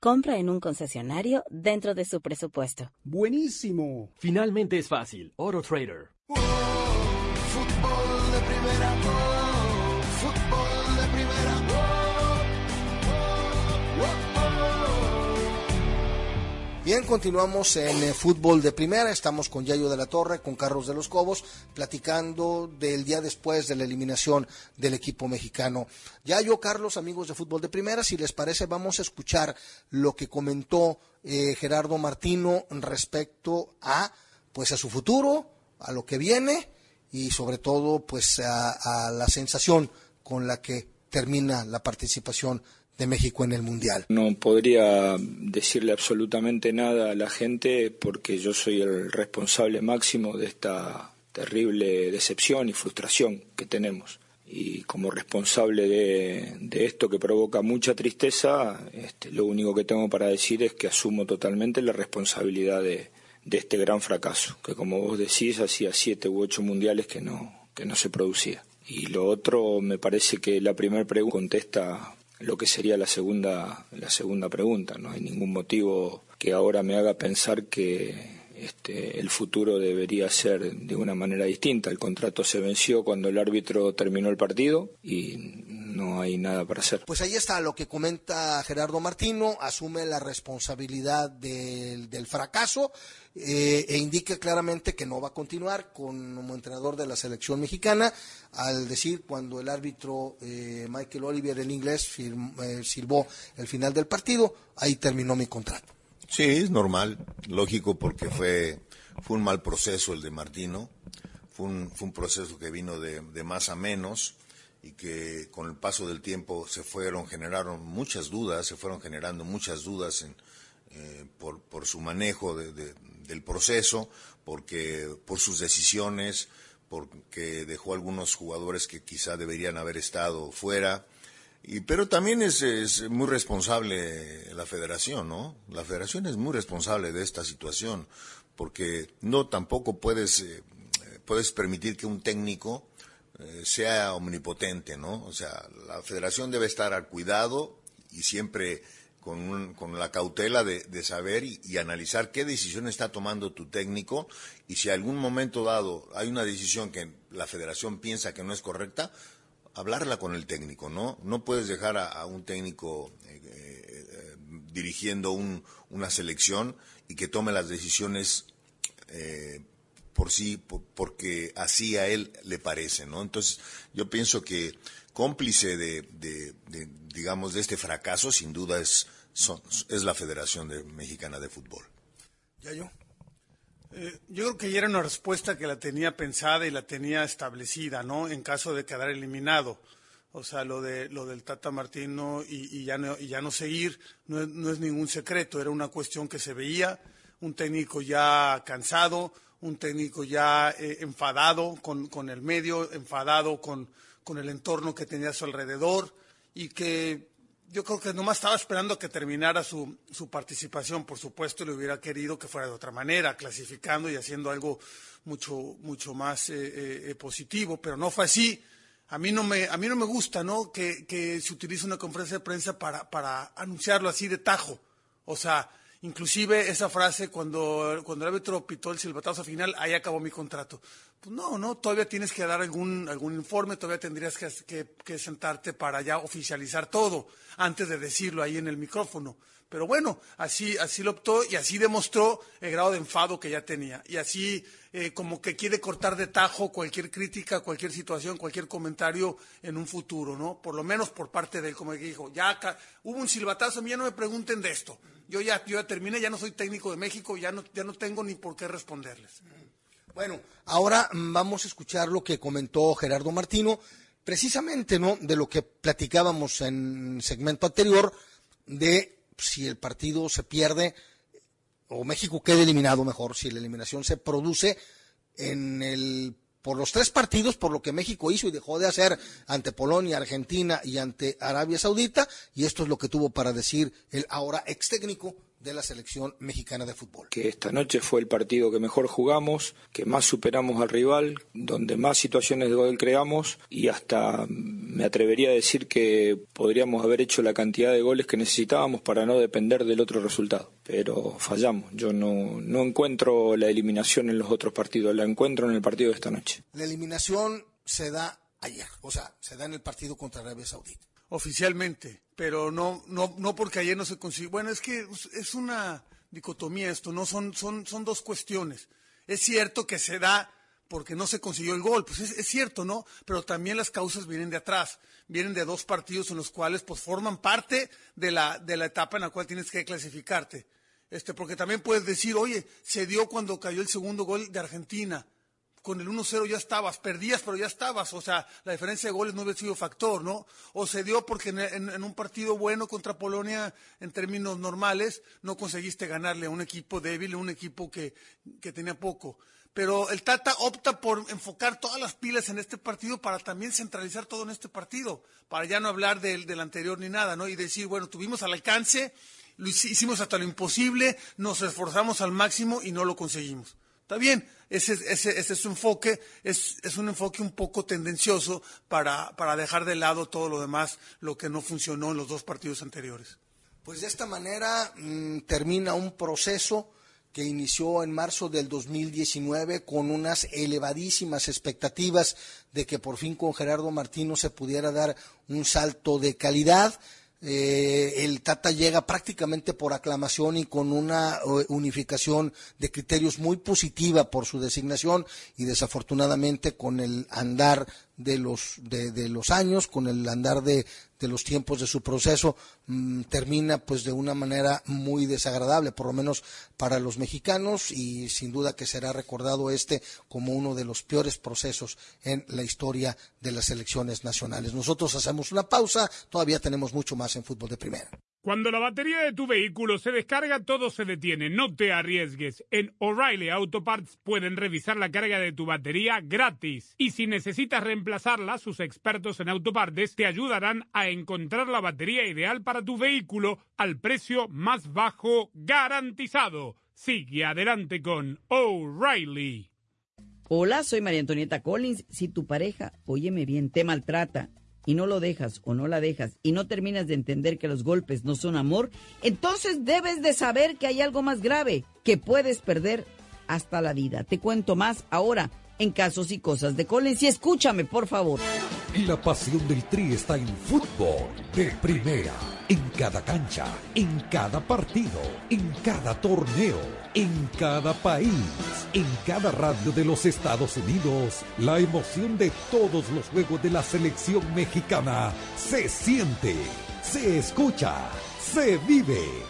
compra en un concesionario dentro de su presupuesto. Buenísimo. Finalmente es fácil. AutoTrader. Fútbol Bien, continuamos en eh, fútbol de primera. Estamos con Yayo de la Torre, con Carlos de los Cobos, platicando del día después de la eliminación del equipo mexicano. Yayo, Carlos, amigos de fútbol de primera, si les parece, vamos a escuchar lo que comentó eh, Gerardo Martino respecto a, pues, a su futuro, a lo que viene y sobre todo, pues, a, a la sensación con la que termina la participación de México en el Mundial. No podría decirle absolutamente nada a la gente porque yo soy el responsable máximo de esta terrible decepción y frustración que tenemos. Y como responsable de, esto que provoca mucha tristeza, este, lo único que tengo para decir es que asumo totalmente la responsabilidad de, de este gran fracaso, que como vos decís, hacía siete u ocho mundiales que no, que no se producía. Y lo otro, me parece que la primera pregunta contesta lo que sería la segunda, la segunda pregunta. No hay ningún motivo que ahora me haga pensar que este, el futuro debería ser de una manera distinta. El contrato se venció cuando el árbitro terminó el partido y no hay nada para hacer. Pues ahí está lo que comenta Gerardo Martino, asume la responsabilidad del, fracaso eh, e indica claramente que no va a continuar como entrenador de la selección mexicana, al decir cuando el árbitro eh, Michael Oliver, el inglés, firm, eh, silbó el final del partido, ahí terminó mi contrato. Sí, es normal, lógico, porque fue, fue un mal proceso el de Martino, fue un, fue un proceso que vino de, de más a menos y que con el paso del tiempo se fueron, generaron muchas dudas, se fueron generando muchas dudas en, eh, por, por, su manejo de, de, del proceso, porque por sus decisiones, porque dejó algunos jugadores que quizá deberían haber estado fuera. Y, pero también es, es, muy responsable la federación, ¿no? La federación es muy responsable de esta situación, porque no tampoco puedes, eh, puedes permitir que un técnico eh, sea omnipotente, ¿no? O sea, la federación debe estar al cuidado y siempre con, con la cautela de, de saber y, y, analizar qué decisión está tomando tu técnico y si algún momento dado hay una decisión que la federación piensa que no es correcta, hablarla con el técnico, ¿no? No puedes dejar a, un técnico eh, eh, dirigiendo un, una selección y que tome las decisiones eh, por sí, por, porque así a él le parece, ¿no? Entonces, yo pienso que cómplice de, digamos, de este fracaso, sin duda, es, es la Federación de Mexicana de Fútbol. ¿Ya yo? Eh, yo creo que ya era una respuesta que la tenía pensada y la tenía establecida, ¿no? En caso de quedar eliminado. O sea, lo, de, lo del Tata Martino y, ya, no, seguir no es, no es ningún secreto, era una cuestión que se veía, un técnico ya cansado, un técnico ya eh, enfadado con, con, el medio, enfadado con, con, el entorno que tenía a su alrededor y que yo creo que nomás estaba esperando que terminara su, su participación. Por supuesto, le hubiera querido que fuera de otra manera, clasificando y haciendo algo mucho, mucho más eh, eh, positivo, pero no fue así. A mí no me, a mí no me gusta ¿no? Que, que se utilice una conferencia de prensa para, para anunciarlo así de tajo. O sea, Inclusive esa frase cuando, cuando el árbitro pitó el silbatazo final, ahí acabó mi contrato. Pues no, no, todavía tienes que dar algún, algún informe, todavía tendrías que, que, que sentarte para ya oficializar todo antes de decirlo ahí en el micrófono. Pero bueno, así, así lo optó y así demostró el grado de enfado que ya tenía. Y así eh, como que quiere cortar de tajo cualquier crítica, cualquier situación, cualquier comentario en un futuro, ¿no? Por lo menos por parte de él, como dijo, ya hubo un silbatazo, ya no me pregunten de esto. Yo ya, yo ya terminé, ya no soy técnico de México, ya no, ya no tengo ni por qué responderles. Bueno, ahora vamos a escuchar lo que comentó Gerardo Martino, precisamente, ¿no? De lo que platicábamos en segmento anterior, de si el partido se pierde o México quede eliminado mejor, si la eliminación se produce en el por los tres partidos, por lo que México hizo y dejó de hacer ante Polonia, Argentina y ante Arabia Saudita, y esto es lo que tuvo para decir el ahora ex técnico de la selección mexicana de fútbol. Que esta noche fue el partido que mejor jugamos, que más superamos al rival, donde más situaciones de gol creamos y hasta me atrevería a decir que podríamos haber hecho la cantidad de goles que necesitábamos para no depender del otro resultado. Pero fallamos. Yo no, no encuentro la eliminación en los otros partidos, la encuentro en el partido de esta noche. La eliminación se da ayer, o sea, se da en el partido contra Arabia Saudita oficialmente, pero no, no, no porque ayer no se consiguió. Bueno, es que es una dicotomía esto, no son, son, son dos cuestiones. Es cierto que se da porque no se consiguió el gol, pues es, es, cierto, ¿no? Pero también las causas vienen de atrás, vienen de dos partidos en los cuales pues forman parte de la, de la etapa en la cual tienes que clasificarte. Este, porque también puedes decir, oye, se dio cuando cayó el segundo gol de Argentina con el 1-0 ya estabas, perdías, pero ya estabas, o sea, la diferencia de goles no hubiera sido factor, ¿no? O se dio porque en, en, en, un partido bueno contra Polonia, en términos normales, no conseguiste ganarle a un equipo débil, a un equipo que, que tenía poco. Pero el Tata opta por enfocar todas las pilas en este partido para también centralizar todo en este partido, para ya no hablar del, del anterior ni nada, ¿no? Y decir, bueno, tuvimos al alcance, lo hicimos hasta lo imposible, nos esforzamos al máximo y no lo conseguimos. Está bien, ese, ese, ese es su enfoque, es, es, un enfoque un poco tendencioso para, para dejar de lado todo lo demás, lo que no funcionó en los dos partidos anteriores. Pues de esta manera mmm, termina un proceso que inició en marzo del 2019 con unas elevadísimas expectativas de que por fin con Gerardo Martino se pudiera dar un salto de calidad. Eh, el Tata llega prácticamente por aclamación y con una unificación de criterios muy positiva por su designación y desafortunadamente con el andar de los, de, de los años, con el andar de, de los tiempos de su proceso, mmm, termina pues de una manera muy desagradable, por lo menos para los mexicanos, y sin duda que será recordado este como uno de los peores procesos en la historia de las elecciones nacionales. Nosotros hacemos una pausa, todavía tenemos mucho más en fútbol de primera. Cuando la batería de tu vehículo se descarga, todo se detiene. No te arriesgues. En O'Reilly Auto Parts pueden revisar la carga de tu batería gratis. Y si necesitas reemplazarla, sus expertos en autopartes te ayudarán a encontrar la batería ideal para tu vehículo al precio más bajo garantizado. Sigue adelante con O'Reilly. Hola, soy María Antonieta Collins. Si tu pareja, óyeme bien, te maltrata y no lo dejas o no la dejas y no terminas de entender que los golpes no son amor, entonces debes de saber que hay algo más grave, que puedes perder hasta la vida. Te cuento más ahora en Casos y Cosas de Collins y escúchame, por favor. La pasión del Tri está en fútbol de primera, en cada cancha, en cada partido, en cada torneo, en cada país, en cada radio de los Estados Unidos. La emoción de todos los juegos de la selección mexicana se siente, se escucha, se vive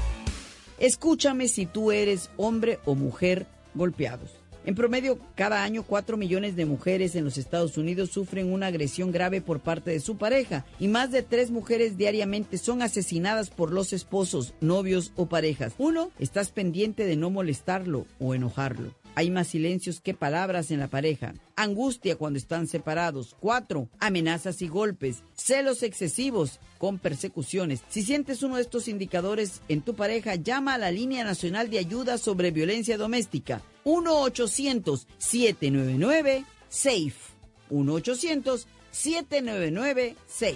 Escúchame si tú eres hombre o mujer golpeados. En promedio, cada año 4 millones de mujeres en los Estados Unidos sufren una agresión grave por parte de su pareja y más de 3 mujeres diariamente son asesinadas por los esposos, novios o parejas. Uno, estás pendiente de no molestarlo o enojarlo. Hay más silencios que palabras en la pareja. Angustia cuando están separados. Cuatro, amenazas y golpes. Celos excesivos con persecuciones. Si sientes uno de estos indicadores en tu pareja, llama a la Línea Nacional de Ayuda sobre Violencia Doméstica. 1-800-799-SAFE. 1-800-799-SAFE.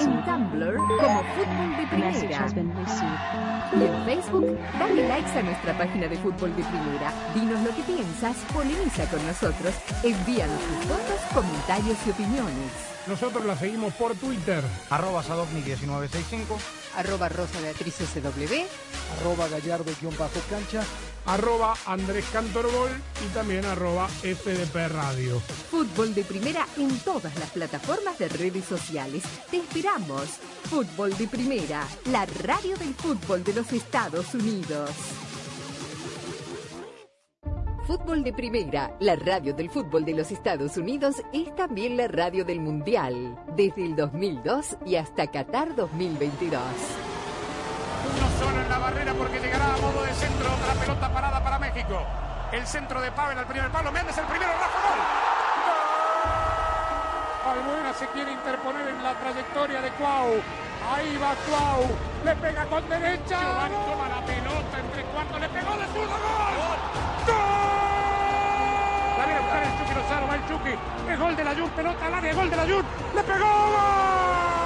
En Tumblr, como Fútbol de Primera. Y en Facebook, dale likes a nuestra página de Fútbol de Primera. Dinos lo que piensas, polemiza con nosotros, envíanos tus fotos, comentarios y opiniones. Nosotros la seguimos por Twitter. Arroba Sadovni1965. Arroba Rosa Beatriz SW. Arroba Gallardo-cancha. Arroba Andrés Cantorbol y también arroba FDP Radio. Fútbol de Primera en todas las plataformas de redes sociales. Te esperamos. Fútbol de Primera, la radio del fútbol de los Estados Unidos. Fútbol de Primera, la radio del fútbol de los Estados Unidos, es también la radio del Mundial, desde el 2002 y hasta Qatar 2022. Solo en la barrera porque llegará a modo de centro, otra pelota parada para México. El centro de Pavel al primer palo, Méndez el primero, Rafa gol. Albuena se quiere interponer en la trayectoria de Cuau. Ahí va Cuau, le pega con derecha. Giovanni toma la pelota entre cuartos, le pegó de zurda, gol. ¡Gol! La viene a buscar el Chucky Lozano, va el Chucky. Es gol de la Jun, pelota al área, gol de la Jun. ¡Le pegó!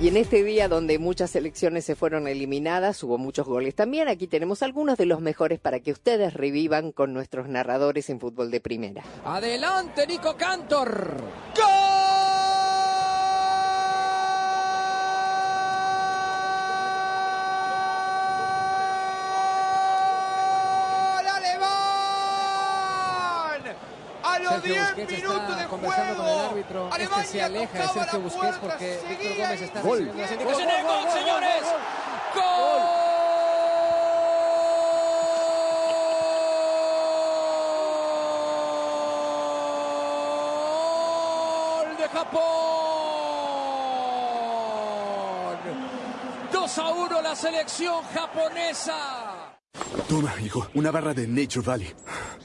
Y en este día donde muchas selecciones se fueron eliminadas, hubo muchos goles también. Aquí tenemos algunos de los mejores para que ustedes revivan con nuestros narradores en fútbol de primera. Adelante, Nico Cantor. ¡Gol alemán! A los Sergio 10 Busquets minutos está de conversando juego. con el árbitro. Este Alemania se aleja de Sergio Busquets porque Víctor Gómez está Gol. recibiendo las indicaciones. gol, gol, señores. ¡Gol de Japón! 2 a 1 la selección japonesa. Toma, hijo, una barra de Nature Valley.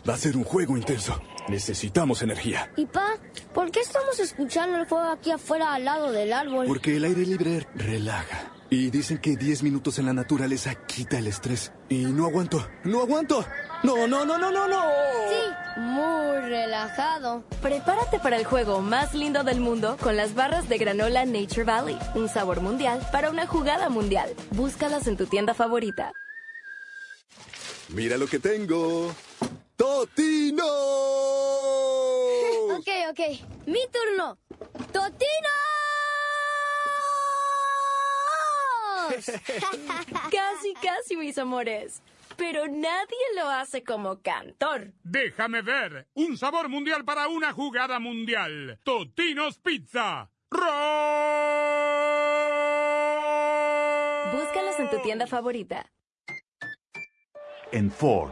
Va a ser un juego intenso. Necesitamos energía. Y pa, ¿por qué estamos escuchando el fuego aquí afuera al lado del árbol? Porque el aire libre relaja. Y dicen que 10 minutos en la naturaleza quita el estrés. Y no aguanto, no aguanto. No, no, no, no, no, no. Sí, muy relajado. Prepárate para el juego más lindo del mundo con las barras de granola Nature Valley. Un sabor mundial para una jugada mundial. Búscalas en tu tienda favorita. Mira lo que tengo. ¡Totino! Ok, ok. Mi turno. ¡Totino! Casi, casi, mis amores. Pero nadie lo hace como Cantor. Déjame ver. Un sabor mundial para una jugada mundial. Totinos Pizza. Búscalos en tu tienda favorita. En Ford,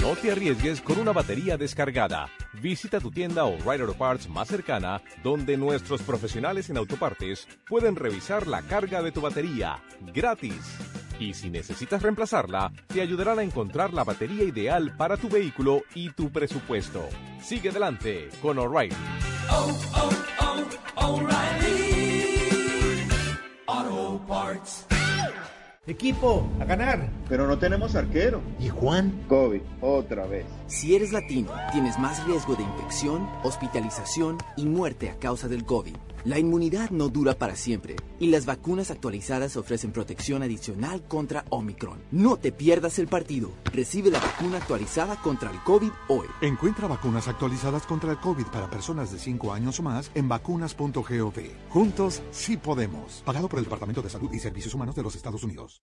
No te arriesgues con una batería descargada. Visita tu tienda O'Reilly Auto Parts más cercana, donde nuestros profesionales en autopartes pueden revisar la carga de tu batería gratis. Y si necesitas reemplazarla, te ayudarán a encontrar la batería ideal para tu vehículo y tu presupuesto. Sigue adelante con O'Reilly. Auto Parts. Equipo, a ganar. Pero no tenemos arquero. ¿Y Juan? COVID, otra vez. Si eres latino, tienes más riesgo de infección, hospitalización y muerte a causa del COVID. La inmunidad no dura para siempre y las vacunas actualizadas ofrecen protección adicional contra Omicron. No te pierdas el partido. Recibe la vacuna actualizada contra el COVID hoy. Encuentra vacunas actualizadas contra el COVID para personas de 5 años o más en vacunas.gov. Juntos sí podemos. Pagado por el Departamento de Salud y Servicios Humanos de los Estados Unidos.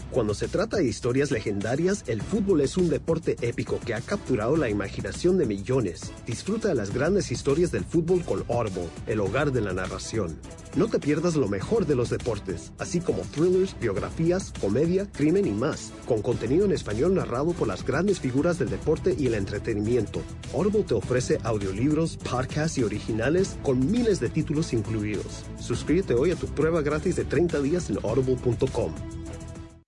Cuando se trata de historias legendarias, el fútbol es un deporte épico que ha capturado la imaginación de millones. Disfruta de las grandes historias del fútbol con Audible, el hogar de la narración. No te pierdas lo mejor de los deportes, así como thrillers, biografías, comedia, crimen y más, con contenido en español narrado por las grandes figuras del deporte y el entretenimiento. Audible te ofrece audiolibros, podcasts y originales con miles de títulos incluidos. Suscríbete hoy a tu prueba gratis de 30 días en audible.com.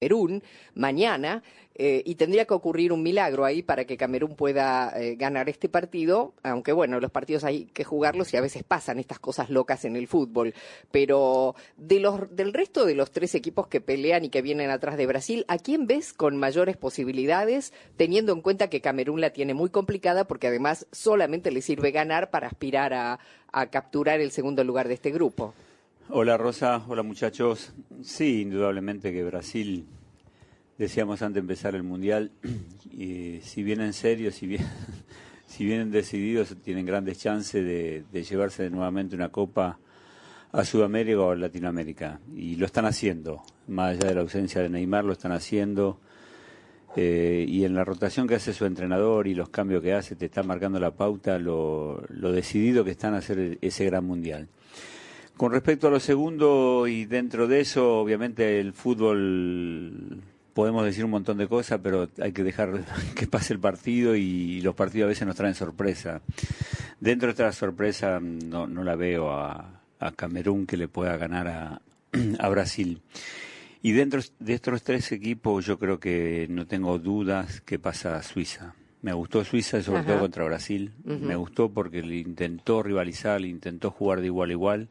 Camerún mañana eh, y tendría que ocurrir un milagro ahí para que Camerún pueda eh, ganar este partido, aunque bueno, los partidos hay que jugarlos y a veces pasan estas cosas locas en el fútbol, pero de los, del resto de los tres equipos que pelean y que vienen atrás de Brasil, ¿a quién ves con mayores posibilidades, teniendo en cuenta que Camerún la tiene muy complicada porque además solamente le sirve ganar para aspirar a, a capturar el segundo lugar de este grupo? Hola Rosa, hola muchachos. Sí, indudablemente que Brasil, decíamos antes de empezar el Mundial, si vienen serios, si, bien, vienen decididos, tienen grandes chances de, de llevarse nuevamente una copa a Sudamérica o a Latinoamérica. Y lo están haciendo, más allá de la ausencia de Neymar, lo están haciendo. Eh, y en la rotación que hace su entrenador y los cambios que hace, te está marcando la pauta lo, lo decidido que están a hacer ese gran mundial. Con respecto a lo segundo y dentro de eso, obviamente el fútbol podemos decir un montón de cosas, pero hay que dejar que pase el partido y los partidos a veces nos traen sorpresa. Dentro de esta sorpresa no, no la veo a, a, Camerún que le pueda ganar a, a Brasil. Y dentro de estos tres equipos yo creo que no tengo dudas que pasa a Suiza. Me gustó Suiza, sobre Ajá. todo contra Brasil. Uh -huh. Me gustó porque le intentó rivalizar, le intentó jugar de igual a igual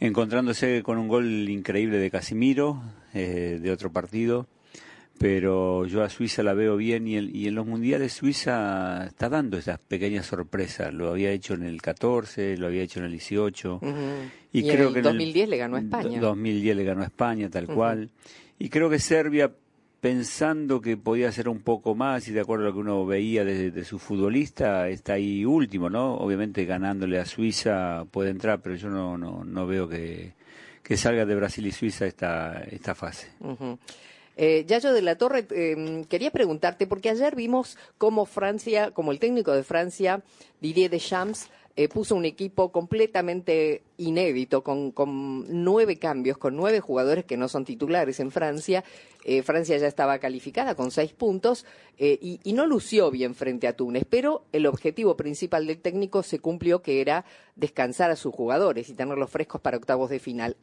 encontrándose con un gol increíble de Casimiro, eh, de otro partido, pero yo a Suiza la veo bien y, el, y, en los mundiales Suiza está dando esas pequeñas sorpresas. Lo había hecho en el 14, lo había hecho en el 18. Uh -huh. Y, y, creo en el que 2010 en el, le ganó a España. 2010 le ganó a España, tal uh -huh. cual. Y creo que Serbia pensando que podía hacer un poco más y de acuerdo a lo que uno veía de, de, su futbolista, está ahí último, ¿no? Obviamente ganándole a Suiza puede entrar, pero yo no, no, no veo que, que salga de Brasil y Suiza esta, esta fase. Uh -huh. Eh, Yayo de la Torre, eh, quería preguntarte, porque ayer vimos cómo Francia, como el técnico de Francia, Didier Deschamps, eh, puso un equipo completamente inédito, con, nueve cambios, con nueve jugadores que no son titulares en Francia. Eh, Francia ya estaba calificada con seis puntos eh, y, no lució bien frente a Túnez, pero el objetivo principal del técnico se cumplió, que era descansar a sus jugadores y tenerlos frescos para octavos de final.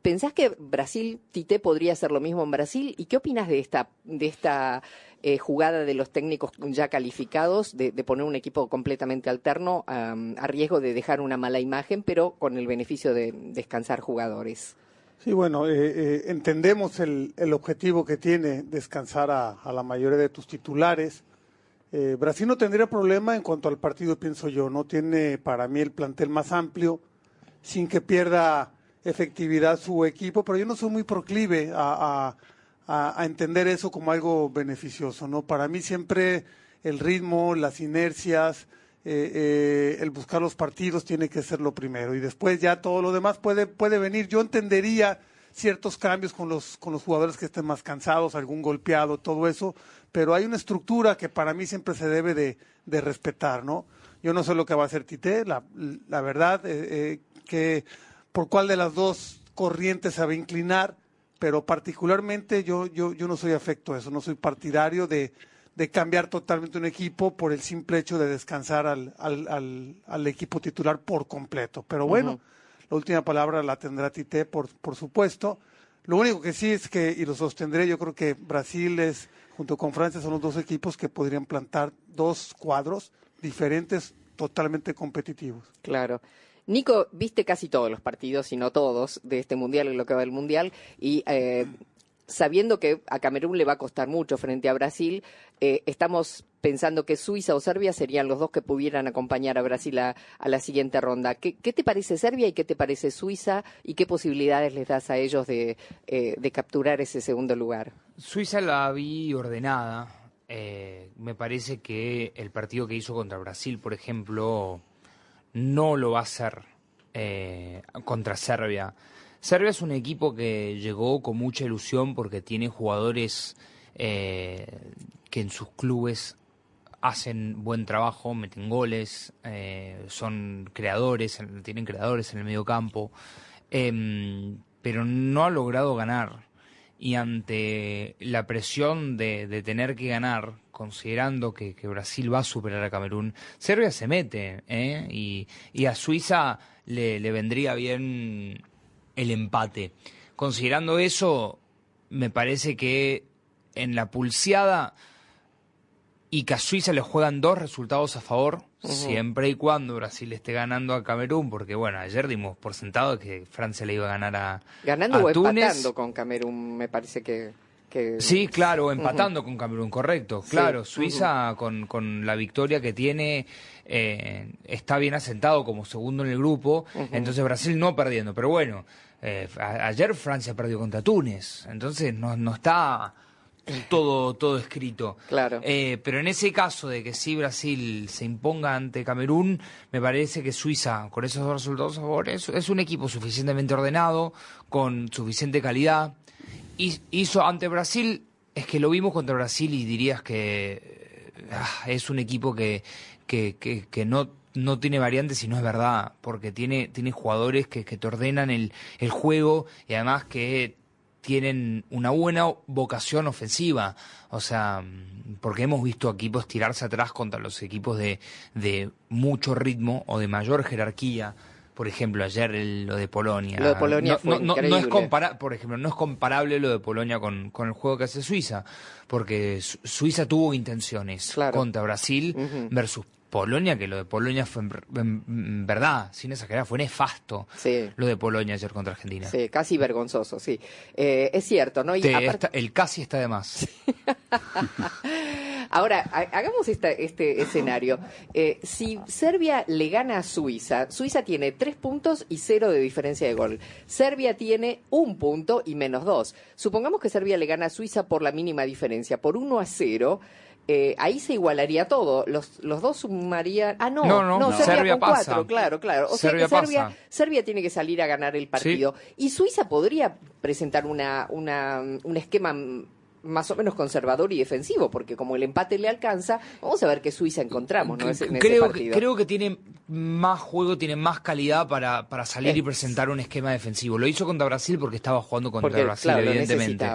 ¿Pensás que Brasil, Tite, podría hacer lo mismo en Brasil? ¿Y qué opinas de esta, de esta eh, jugada de los técnicos ya calificados de, de poner un equipo completamente alterno a riesgo de dejar una mala imagen, pero con el beneficio de descansar jugadores? Sí, bueno, eh, eh, entendemos el, el, objetivo que tiene descansar a, a, la mayoría de tus titulares. Eh, Brasil no tendría problema en cuanto al partido, pienso yo. No tiene para mí el plantel más amplio, sin que pierda efectividad su equipo, pero yo no soy muy proclive a, a, a entender eso como algo beneficioso. ¿no? Para mí siempre el ritmo, las inercias, eh, eh, el buscar los partidos tiene que ser lo primero y después ya todo lo demás puede, puede venir. Yo entendería ciertos cambios con los, con los jugadores que estén más cansados, algún golpeado, todo eso, pero hay una estructura que para mí siempre se debe de, de respetar, ¿no? Yo no sé lo que va a hacer Tite, la, la verdad, eh, eh, que por cuál de las dos corrientes se va a inclinar, pero particularmente yo, yo, yo no soy afecto a eso, no soy partidario de, de cambiar totalmente un equipo por el simple hecho de descansar al, al, al, al equipo titular por completo. Pero bueno, la última palabra la tendrá Tite, por, por supuesto. Lo único que sí es que, y lo sostendré, yo creo que Brasil es, junto con Francia, son los dos equipos que podrían plantar dos cuadros diferentes, totalmente competitivos. Claro. Nico, viste casi todos los partidos, si no todos, de este mundial en lo que va del mundial, y eh, sabiendo que a Camerún le va a costar mucho frente a Brasil, eh, estamos pensando que Suiza o Serbia serían los dos que pudieran acompañar a Brasil a, la siguiente ronda. ¿Qué, qué te parece Serbia y qué te parece Suiza y qué posibilidades les das a ellos de, eh, de capturar ese segundo lugar? Suiza la vi ordenada. Eh, me parece que el partido que hizo contra Brasil, por ejemplo, no lo va a hacer eh, contra Serbia. Serbia es un equipo que llegó con mucha ilusión porque tiene jugadores eh, que en sus clubes hacen buen trabajo, meten goles, eh, son creadores, tienen creadores en el medio campo, em, pero no ha logrado ganar. Y ante la presión de, de tener que ganar, considerando que, que Brasil va a superar a Camerún, Serbia se mete, ¿eh? y, y a Suiza le, le vendría bien el empate. Considerando eso, me parece que en la pulseada y que a Suiza le juegan dos resultados a favor, siempre y cuando Brasil esté ganando a Camerún, porque bueno, ayer dimos por sentado que Francia le iba a ganar a, Ganando a o Túnez. empatando con Camerún, me parece que... que... Sí, claro, empatando con Camerún, correcto. Sí, Claro. Suiza con, con la victoria que tiene eh, está bien asentado como segundo en el grupo, entonces Brasil no perdiendo. Pero bueno, eh, a- ayer Francia perdió contra Túnez, entonces no, no está todo, todo escrito. Claro. Eh, pero en ese caso de que sí Brasil se imponga ante Camerún, me parece que Suiza, con esos dos resultados a favor, es, es un equipo suficientemente ordenado, con suficiente calidad. Hizo ante Brasil, es que lo vimos contra Brasil y dirías que eh, ah, es un equipo que, que, que, que no, no tiene variantes y no es verdad, porque tiene, tiene jugadores que, que te ordenan el, el juego y además que tienen una buena vocación ofensiva. O sea, porque hemos visto equipos tirarse atrás contra los equipos de, de mucho ritmo o de mayor jerarquía. Por ejemplo, ayer el- lo de Polonia. Lo de Polonia no, fue no- no- no es compara- por ejemplo, no es comparable lo de Polonia con, con el juego que hace Suiza, porque Su- Suiza tuvo intenciones contra Brasil versus Polonia, que lo de Polonia fue en, en- en verdad, sin exagerar, fue nefasto Sí. lo de Polonia ayer contra Argentina. Sí, casi vergonzoso, sí. Eh, es cierto, ¿no? Y Te- está- el casi está de más. Ahora, ha- hagamos esta- este escenario. Eh, si Serbia le gana a Suiza, Suiza tiene tres puntos y cero de diferencia de gol. Serbia tiene un punto y menos dos. Supongamos que Serbia le gana a Suiza por la mínima diferencia, por uno a cero. eh, ahí se igualaría todo. Los, los dos sumarían. Ah, no, No, no, Serbia, Serbia con pasa. cuatro, claro, claro. O Serbia sea que Serbia, pasa. Serbia tiene que salir a ganar el partido. Y Suiza podría presentar una, una, un esquema más o menos conservador y defensivo, porque como el empate le alcanza, vamos a ver qué Suiza encontramos ¿no? Ese- en ese creo, que, creo que tiene más juego, tiene más calidad para, para salir y presentar un esquema defensivo. Lo hizo contra Brasil porque estaba jugando contra Porque, Brasil, claro, evidentemente.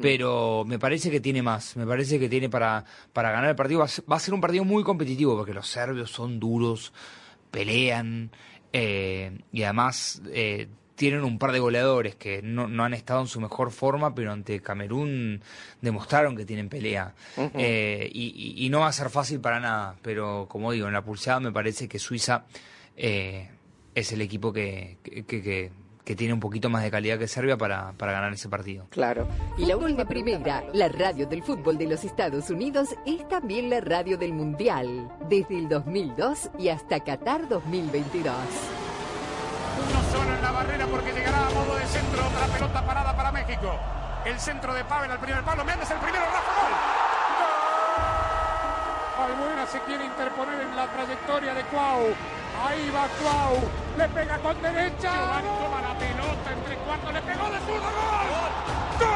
Pero me parece que tiene más. Me parece que tiene para, para ganar el partido. Va a, ser, va a ser un partido muy competitivo porque los serbios son duros, pelean eh, y además eh, tienen un par de goleadores que no, no han estado en su mejor forma, pero ante Camerún demostraron que tienen pelea. Eh, y, y- y no va a ser fácil para nada, pero como digo, en la pulsada me parece que Suiza eh, es el equipo que, que, que- que- que tiene un poquito más de calidad que Serbia para, para ganar ese partido. Claro. Y la última primera, la radio del fútbol de los Estados Unidos es también la radio del Mundial, desde el 2002 y hasta Qatar 2022. Uno solo en la barrera porque llegará a modo de centro. Otra pelota parada para México. El centro de Pavel al primer palo. Méndez el primero. Rafa gol. Albuena se quiere interponer en la trayectoria de Cuau. Ahí va Cuau. Le pega con derecha. Giovanni toma la pelota entre cuartos. Le pegó de zurda. ¡Gol! ¡Gol!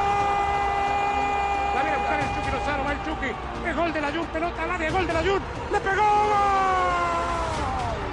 La viene a buscar el Chucky Lozano. Va el Chucky. Es gol de la Jun. Pelota al área. Gol de la Jun. Le pegó. ¡Gol!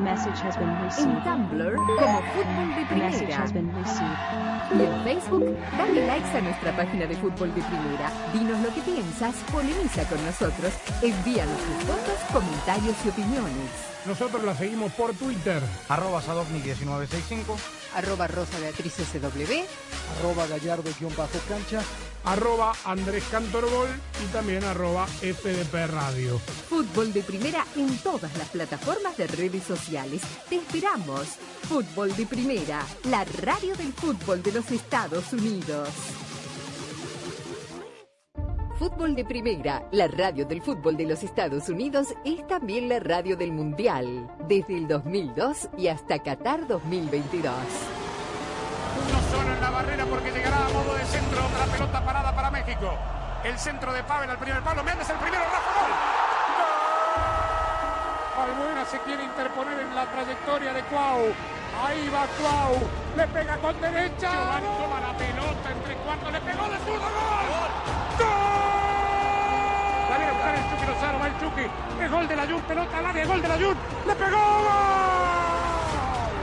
En Tumblr, como Fútbol de Primera. Y en Facebook, dale likes a nuestra página de Fútbol de Primera. Dinos lo que piensas, polemiza con nosotros, envíanos tus fotos, comentarios y opiniones. Nosotros la seguimos por Twitter. Arroba Sadovnik1965. Arroba Rosa Beatriz SW. Arroba Gallardo-cancha. Arroba Andrés Cantorbol y también arroba FDP Radio. Fútbol de Primera en todas las plataformas de redes sociales. Te esperamos. Fútbol de Primera, la radio del fútbol de los Estados Unidos. Fútbol de Primera, la radio del fútbol de los Estados Unidos, es también la radio del Mundial, desde el 2002 y hasta Qatar 2022. Barrera porque llegará a modo de centro. Otra pelota parada para México. El centro de Pavel al primer palo. Méndez el primero. Rafa gol. Albuena se quiere interponer en la trayectoria de Cuau. Ahí va Cuau. Le pega con derecha. Giovanni toma la pelota entre cuartos. Le pegó de zurda. ¡Gol! ¡Gol! La viene a buscar el Chucky Lozano. Va el Chucky. Es gol de la Jun. Pelota al área. Gol de la Jun. Le pegó. ¡Gol!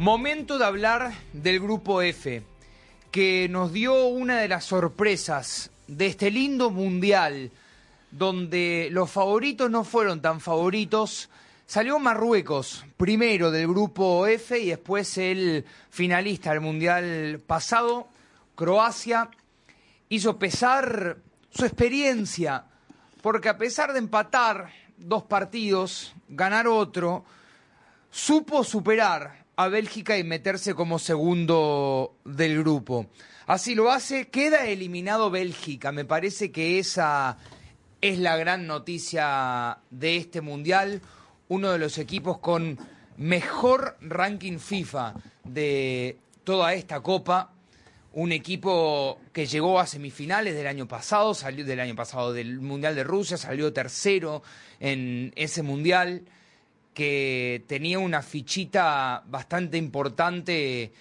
Momento de hablar del grupo F, que nos dio una de las sorpresas de este lindo mundial, donde los favoritos no fueron tan favoritos. Salió Marruecos, primero del grupo F y después el finalista del mundial pasado, Croacia, hizo pesar su experiencia, porque a pesar de empatar dos partidos, ganar otro, supo superar a Bélgica y meterse como segundo del grupo. Así lo hace, queda eliminado Bélgica. Me parece que esa es la gran noticia de este mundial. uno de los equipos con mejor ranking FIFA de toda esta copa. Un equipo que llegó a semifinales del año pasado, salió del año pasado del Mundial de Rusia, salió tercero en ese Mundial, que tenía una fichita bastante importante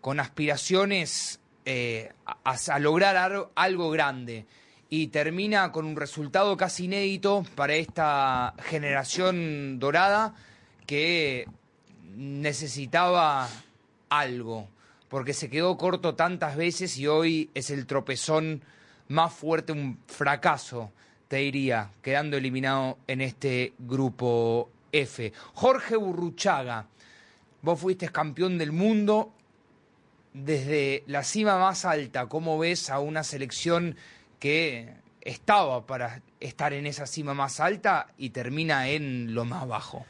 con aspiraciones eh, a, lograr ar- algo grande. Y termina con un resultado casi inédito para esta generación dorada que necesitaba algo, porque se quedó corto tantas veces y hoy es el tropezón más fuerte, un fracaso, te diría, quedando eliminado en este grupo F. Jorge Burruchaga, vos fuiste campeón del mundo desde la cima más alta, ¿cómo ves a una selección que estaba para estar en esa cima más alta y termina en lo más bajo?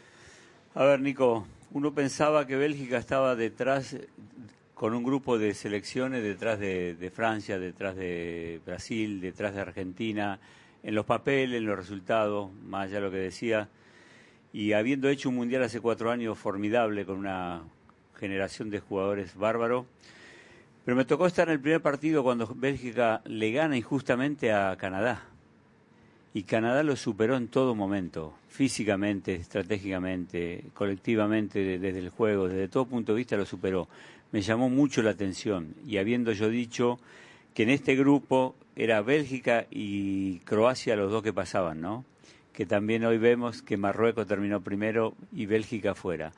A ver, Nico, uno pensaba que Bélgica estaba detrás, con un grupo de selecciones detrás de, de Francia, detrás de Brasil, detrás de Argentina, en los papeles, en los resultados, más allá de lo que decía, y habiendo hecho un mundial hace cuatro años formidable con una generación de jugadores bárbaros, pero me tocó estar en el primer partido cuando Bélgica le gana injustamente a Canadá. Y Canadá lo superó en todo momento, físicamente, estratégicamente, colectivamente, de- desde el juego, desde todo punto de vista lo superó. Me llamó mucho la atención y habiendo yo dicho que en este grupo era Bélgica y Croacia los dos que pasaban, ¿no? Que también hoy vemos que Marruecos terminó primero y Bélgica fuera.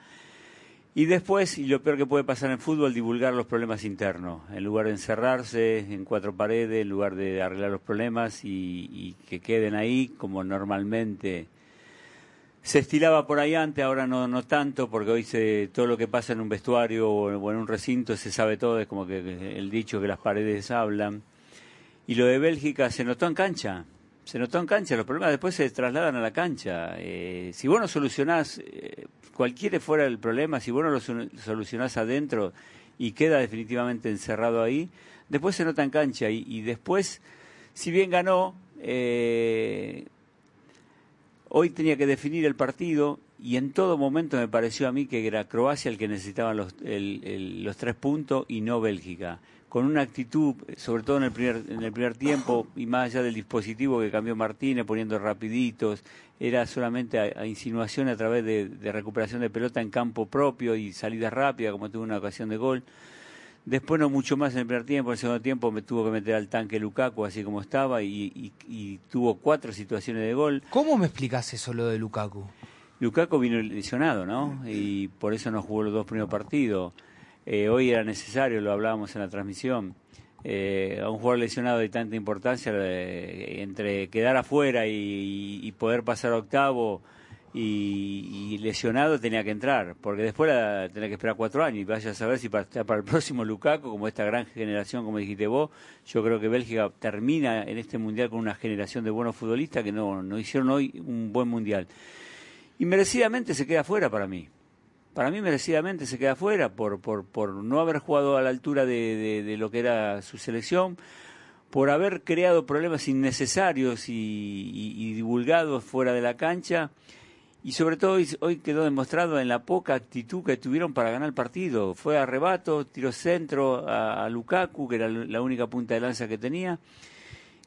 Y después, y lo peor que puede pasar en fútbol, divulgar los problemas internos. En lugar de encerrarse en cuatro paredes, en lugar de arreglar los problemas y, y que queden ahí como normalmente se estilaba por ahí antes, ahora no, no tanto, porque hoy se, todo lo que pasa en un vestuario o, en un recinto se sabe todo, es como que el dicho que las paredes hablan. Y lo de Bélgica se notó en cancha, se notó en cancha, los problemas después se trasladan a la cancha. Eh, si vos no solucionás, eh, cualquiera fuera el problema, si vos no lo solu- solucionás adentro y queda definitivamente encerrado ahí, después se nota en cancha. Y, después, si bien ganó, eh, hoy tenía que definir el partido y en todo momento me pareció a mí que era Croacia el que necesitaba los, el- los tres puntos y no Bélgica. Con una actitud, sobre todo en el primer, en el primer tiempo, y más allá del dispositivo que cambió Martínez, poniendo rapiditos, era solamente a, a insinuación a través de, de recuperación de pelota en campo propio y salida rápida, como tuvo una ocasión de gol. Después no mucho más en el primer tiempo, en el segundo tiempo me tuvo que meter al tanque Lukaku así como estaba y, y- y tuvo cuatro situaciones de gol. ¿Cómo me explicas eso lo de Lukaku? Lukaku vino lesionado, ¿no? Y por eso no jugó los dos primeros partidos. Eh, hoy era necesario, lo hablábamos en la transmisión. Eh, a un jugador lesionado de tanta importancia, eh, entre quedar afuera y, poder pasar a octavo y, lesionado tenía que entrar, porque después tenía que esperar cuatro años y vaya a saber si para, el próximo Lukaku, como esta gran generación, como dijiste vos, yo creo que Bélgica termina en este mundial con una generación de buenos futbolistas que no, no hicieron hoy un buen mundial. Y merecidamente se queda fuera para mí. Para mí merecidamente se queda fuera por, por, no haber jugado a la altura de, lo que era su selección, por haber creado problemas innecesarios y, divulgados fuera de la cancha. Y sobre todo hoy, quedó demostrado en la poca actitud que tuvieron para ganar el partido. Fue arrebato, tiró centro a, a Lukaku, que era la única punta de lanza que tenía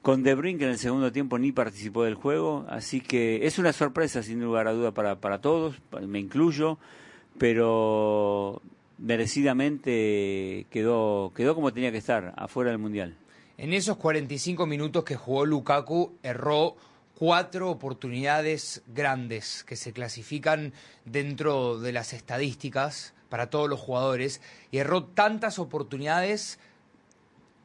con De Bruyne que en el segundo tiempo ni participó del juego, así que es una sorpresa sin lugar a duda para, todos, me incluyo, pero merecidamente quedó, quedó como tenía que estar, afuera del Mundial. En esos 45 minutos que jugó Lukaku, erró cuatro oportunidades grandes que se clasifican dentro de las estadísticas para todos los jugadores y erró tantas oportunidades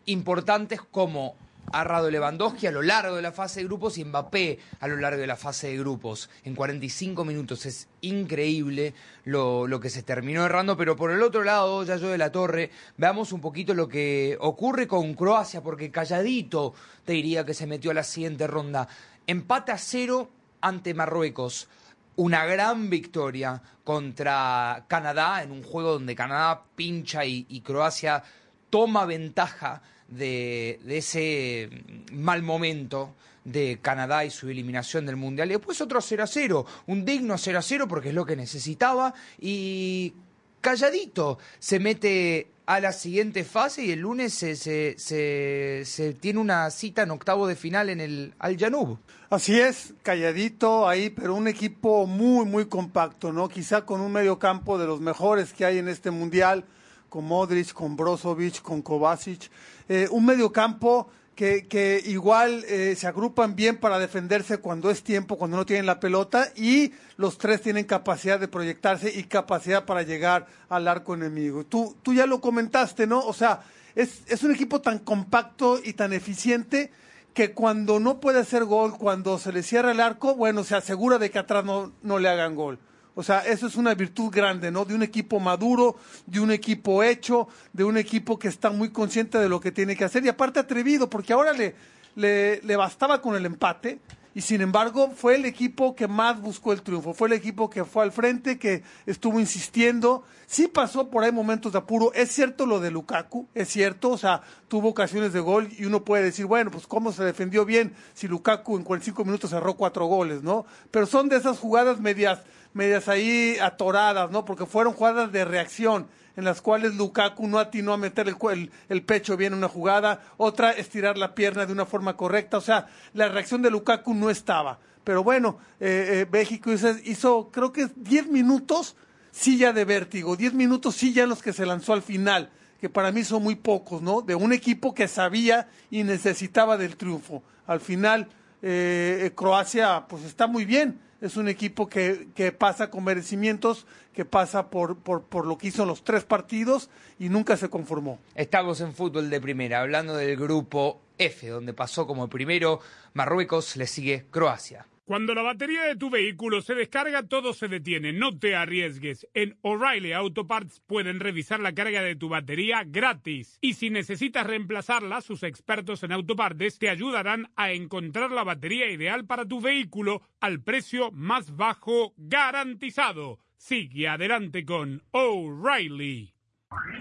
importantes como ha errado Lewandowski a lo largo de la fase de grupos y Mbappé a lo largo de la fase de grupos. En 45 minutos es increíble lo, lo que se terminó errando, pero por el otro lado, ya yo de la Torre, veamos un poquito lo que ocurre con Croacia, porque calladito te diría que se metió a la siguiente ronda. Empate a cero ante Marruecos. Una gran victoria contra Canadá en un juego donde Canadá pincha y Croacia toma ventaja de, ese mal momento de Canadá y su eliminación del Mundial. Y después otro 0 a 0, un digno 0 a 0 porque es lo que necesitaba y calladito se mete a la siguiente fase y el lunes se, se, se, se tiene una cita en octavo de final en el Al Janub. Así es, calladito ahí, pero un equipo muy, muy compacto, ¿no? Quizá con un medio campo de los mejores que hay en este mundial, con Modric, con Brozovic, con Kovacic. Eh, un medio campo que, que igual eh, se agrupan bien para defenderse cuando es tiempo, cuando no tienen la pelota, y los tres tienen capacidad de proyectarse y capacidad para llegar al arco enemigo. Tú, tú ya lo comentaste, ¿no? O sea, es, es un equipo tan compacto y tan eficiente que cuando no puede hacer gol, cuando se le cierra el arco, bueno, se asegura de que atrás no, no le hagan gol. O sea, eso es una virtud grande, ¿no? De un equipo maduro, de un equipo hecho, de un equipo que está muy consciente de lo que tiene que hacer y aparte atrevido, porque ahora le, le, le bastaba con el empate y sin embargo fue el equipo que más buscó el triunfo, fue el equipo que fue al frente, que estuvo insistiendo, sí pasó por ahí momentos de apuro, es cierto lo de Lukaku, es cierto, o sea, tuvo ocasiones de gol y uno puede decir, bueno, pues cómo se defendió bien si Lukaku en 45 minutos cerró cuatro goles, ¿no? Pero son de esas jugadas medias medias ahí atoradas, ¿no? Porque fueron jugadas de reacción en las cuales Lukaku no atinó a meter el, el, el, pecho bien en una jugada, otra estirar la pierna de una forma correcta, o sea, la reacción de Lukaku no estaba. Pero bueno, eh, eh, México hizo, creo que 10 minutos silla de vértigo, 10 minutos silla en los que se lanzó al final, que para mí son muy pocos, ¿no? De un equipo que sabía y necesitaba del triunfo. Al final, eh, Croacia, pues está muy bien, es un equipo que, que pasa con merecimientos, que pasa por, por, por, lo que hizo en los tres partidos y nunca se conformó. Estamos en fútbol de primera, hablando del grupo F, donde pasó como primero Marruecos, le sigue Croacia. Cuando la batería de tu vehículo se descarga, todo se detiene. No te arriesgues. En O'Reilly Auto Parts pueden revisar la carga de tu batería gratis. Y si necesitas reemplazarla, sus expertos en autopartes te ayudarán a encontrar la batería ideal para tu vehículo al precio más bajo garantizado. Sigue adelante con O'Reilly.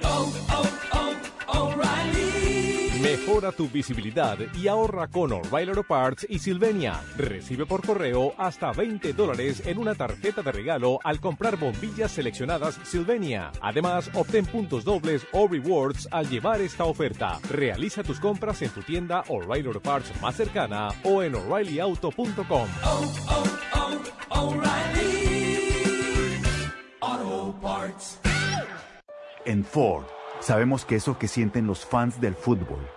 Oh, oh, oh, Mejora tu visibilidad y ahorra con O'Reilly Auto Parts y Silvenia. Recibe por correo hasta 20 dólares en una tarjeta de regalo al comprar bombillas seleccionadas Silvenia. Además, obtén puntos dobles o rewards al llevar esta oferta. Realiza tus compras en tu tienda O'Reilly Auto Parts más cercana o en o'ReillyAuto.com. En Ford, sabemos que eso que sienten los fans del fútbol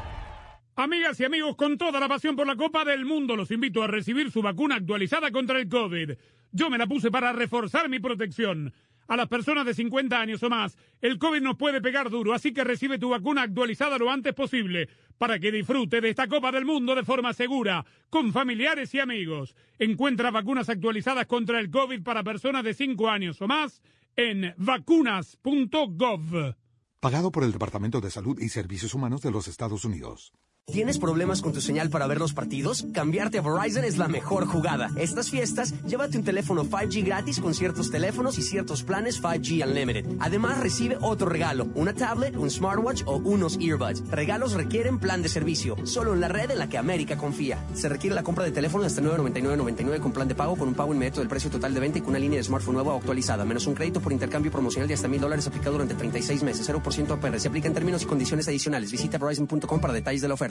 Amigas y amigos, con toda la pasión por la Copa del Mundo, los invito a recibir su vacuna actualizada contra el COVID. Yo me la puse para reforzar mi protección. A las personas de 50 años o más, el COVID nos puede pegar duro, así que recibe tu vacuna actualizada lo antes posible para que disfrute de esta Copa del Mundo de forma segura, con familiares y amigos. Encuentra vacunas actualizadas contra el COVID para personas de 5 años o más en vacunas.gov. Pagado por el Departamento de Salud y Servicios Humanos de los Estados Unidos. ¿Tienes problemas con tu señal para ver los partidos? Cambiarte a Verizon es la mejor jugada. Estas fiestas, llévate un teléfono 5G gratis con ciertos teléfonos y ciertos planes 5G Unlimited. Además, recibe otro regalo, una tablet, un smartwatch o unos earbuds. Regalos requieren plan de servicio, solo en la red en la que América confía. Se requiere la compra de teléfono hasta 999.99 con plan de pago con un pago inmediato del precio total de venta y con una línea de smartphone nueva o actualizada, menos un crédito por intercambio promocional de hasta mil dólares aplicado durante 36 meses, 0% APR. Se aplica en términos y condiciones adicionales. Visita Verizon.com para detalles de la oferta.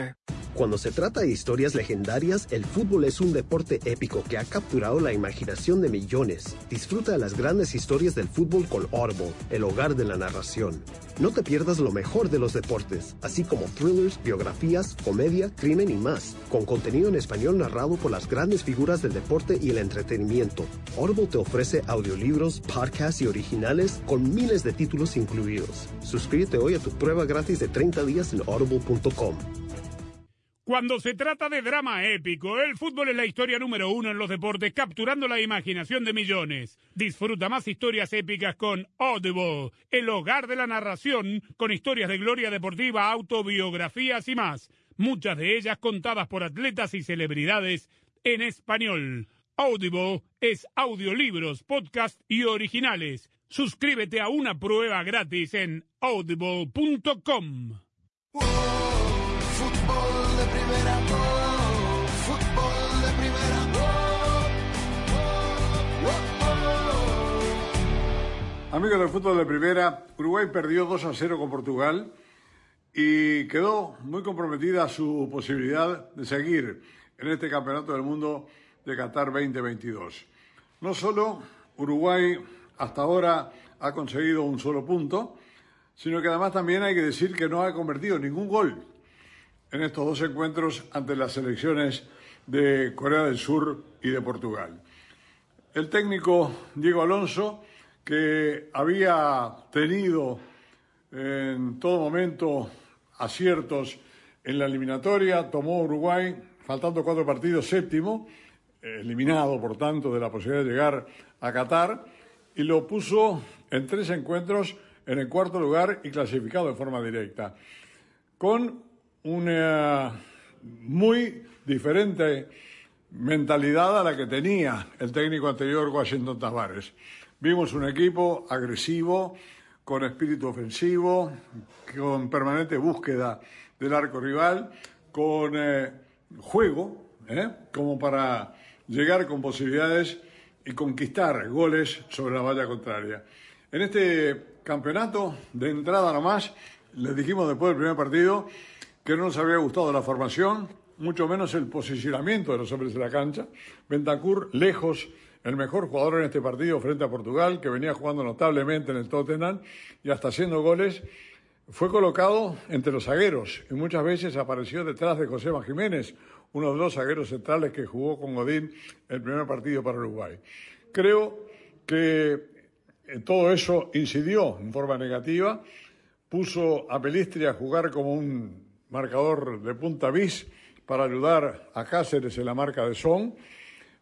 Cuando se trata de historias legendarias, el fútbol es un deporte épico que ha capturado la imaginación de millones. Disfruta de las grandes historias del fútbol con Audible, el hogar de la narración. No te pierdas lo mejor de los deportes, así como thrillers, biografías, comedia, crimen y más, con contenido en español narrado por las grandes figuras del deporte y el entretenimiento. Audible te ofrece audiolibros, podcasts y originales con miles de títulos incluidos. Suscríbete hoy a tu prueba gratis de 30 días en audible.com. Cuando se trata de drama épico, el fútbol es la historia número uno en los deportes, capturando la imaginación de millones. Disfruta más historias épicas con Audible, el hogar de la narración, con historias de gloria deportiva, autobiografías y más. Muchas de ellas contadas por atletas y celebridades en español. Audible es audiolibros, podcast y originales. Suscríbete a una prueba gratis en audible.com. Amigos del fútbol de primera, Uruguay perdió 2 a 0 con Portugal y quedó muy comprometida su posibilidad de seguir en este Campeonato del Mundo de Qatar 2022. No solo Uruguay hasta ahora ha conseguido un solo punto, sino que además también hay que decir que no ha convertido ningún gol en estos dos encuentros ante las selecciones de Corea del Sur y de Portugal. El técnico Diego Alonso, que había tenido en todo momento aciertos en la eliminatoria, tomó Uruguay, faltando cuatro partidos, séptimo, eliminado por tanto de la posibilidad de llegar a Qatar, y lo puso en tres encuentros en el cuarto lugar y clasificado de forma directa, con una muy diferente mentalidad a la que tenía el técnico anterior Washington Tavares. Vimos un equipo agresivo, con espíritu ofensivo, con permanente búsqueda del arco rival, con eh, juego, ¿eh? como para llegar con posibilidades y conquistar goles sobre la valla contraria. En este campeonato, de entrada nomás, les dijimos después del primer partido que no nos había gustado la formación, mucho menos el posicionamiento de los hombres de la cancha. Bentancur, lejos, el mejor jugador en este partido frente a Portugal, que venía jugando notablemente en el Tottenham y hasta haciendo goles, fue colocado entre los zagueros y muchas veces apareció detrás de José Jiménez, uno de los zagueros centrales que jugó con Godín el primer partido para Uruguay. Creo que eh, todo eso incidió en forma negativa, puso a Pelistri a jugar como un marcador de punta bis para ayudar a Cáceres en la marca de Son.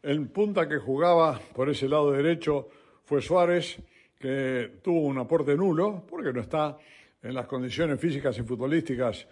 El punta que jugaba por ese lado derecho fue Suárez, que tuvo un aporte nulo, porque no está en las condiciones físicas y futbolísticas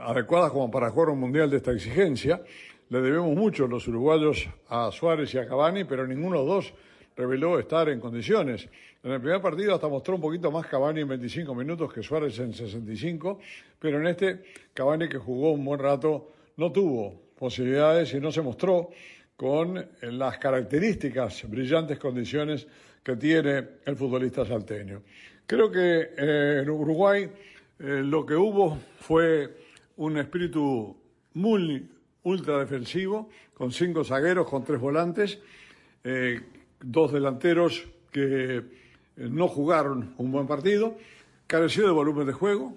adecuadas como para jugar un mundial de esta exigencia. Le debemos mucho los uruguayos a Suárez y a Cavani, pero ninguno de los dos reveló estar en condiciones. En el primer partido hasta mostró un poquito más Cavani en 25 minutos que Suárez en 65, pero en este Cavani que jugó un buen rato no tuvo posibilidades y no se mostró con las características, brillantes condiciones que tiene el futbolista salteño. Creo que eh, en Uruguay eh, lo que hubo fue un espíritu muy ultra defensivo, con cinco zagueros, con tres volantes, eh, dos delanteros que eh, no jugaron un buen partido, careció de volumen de juego.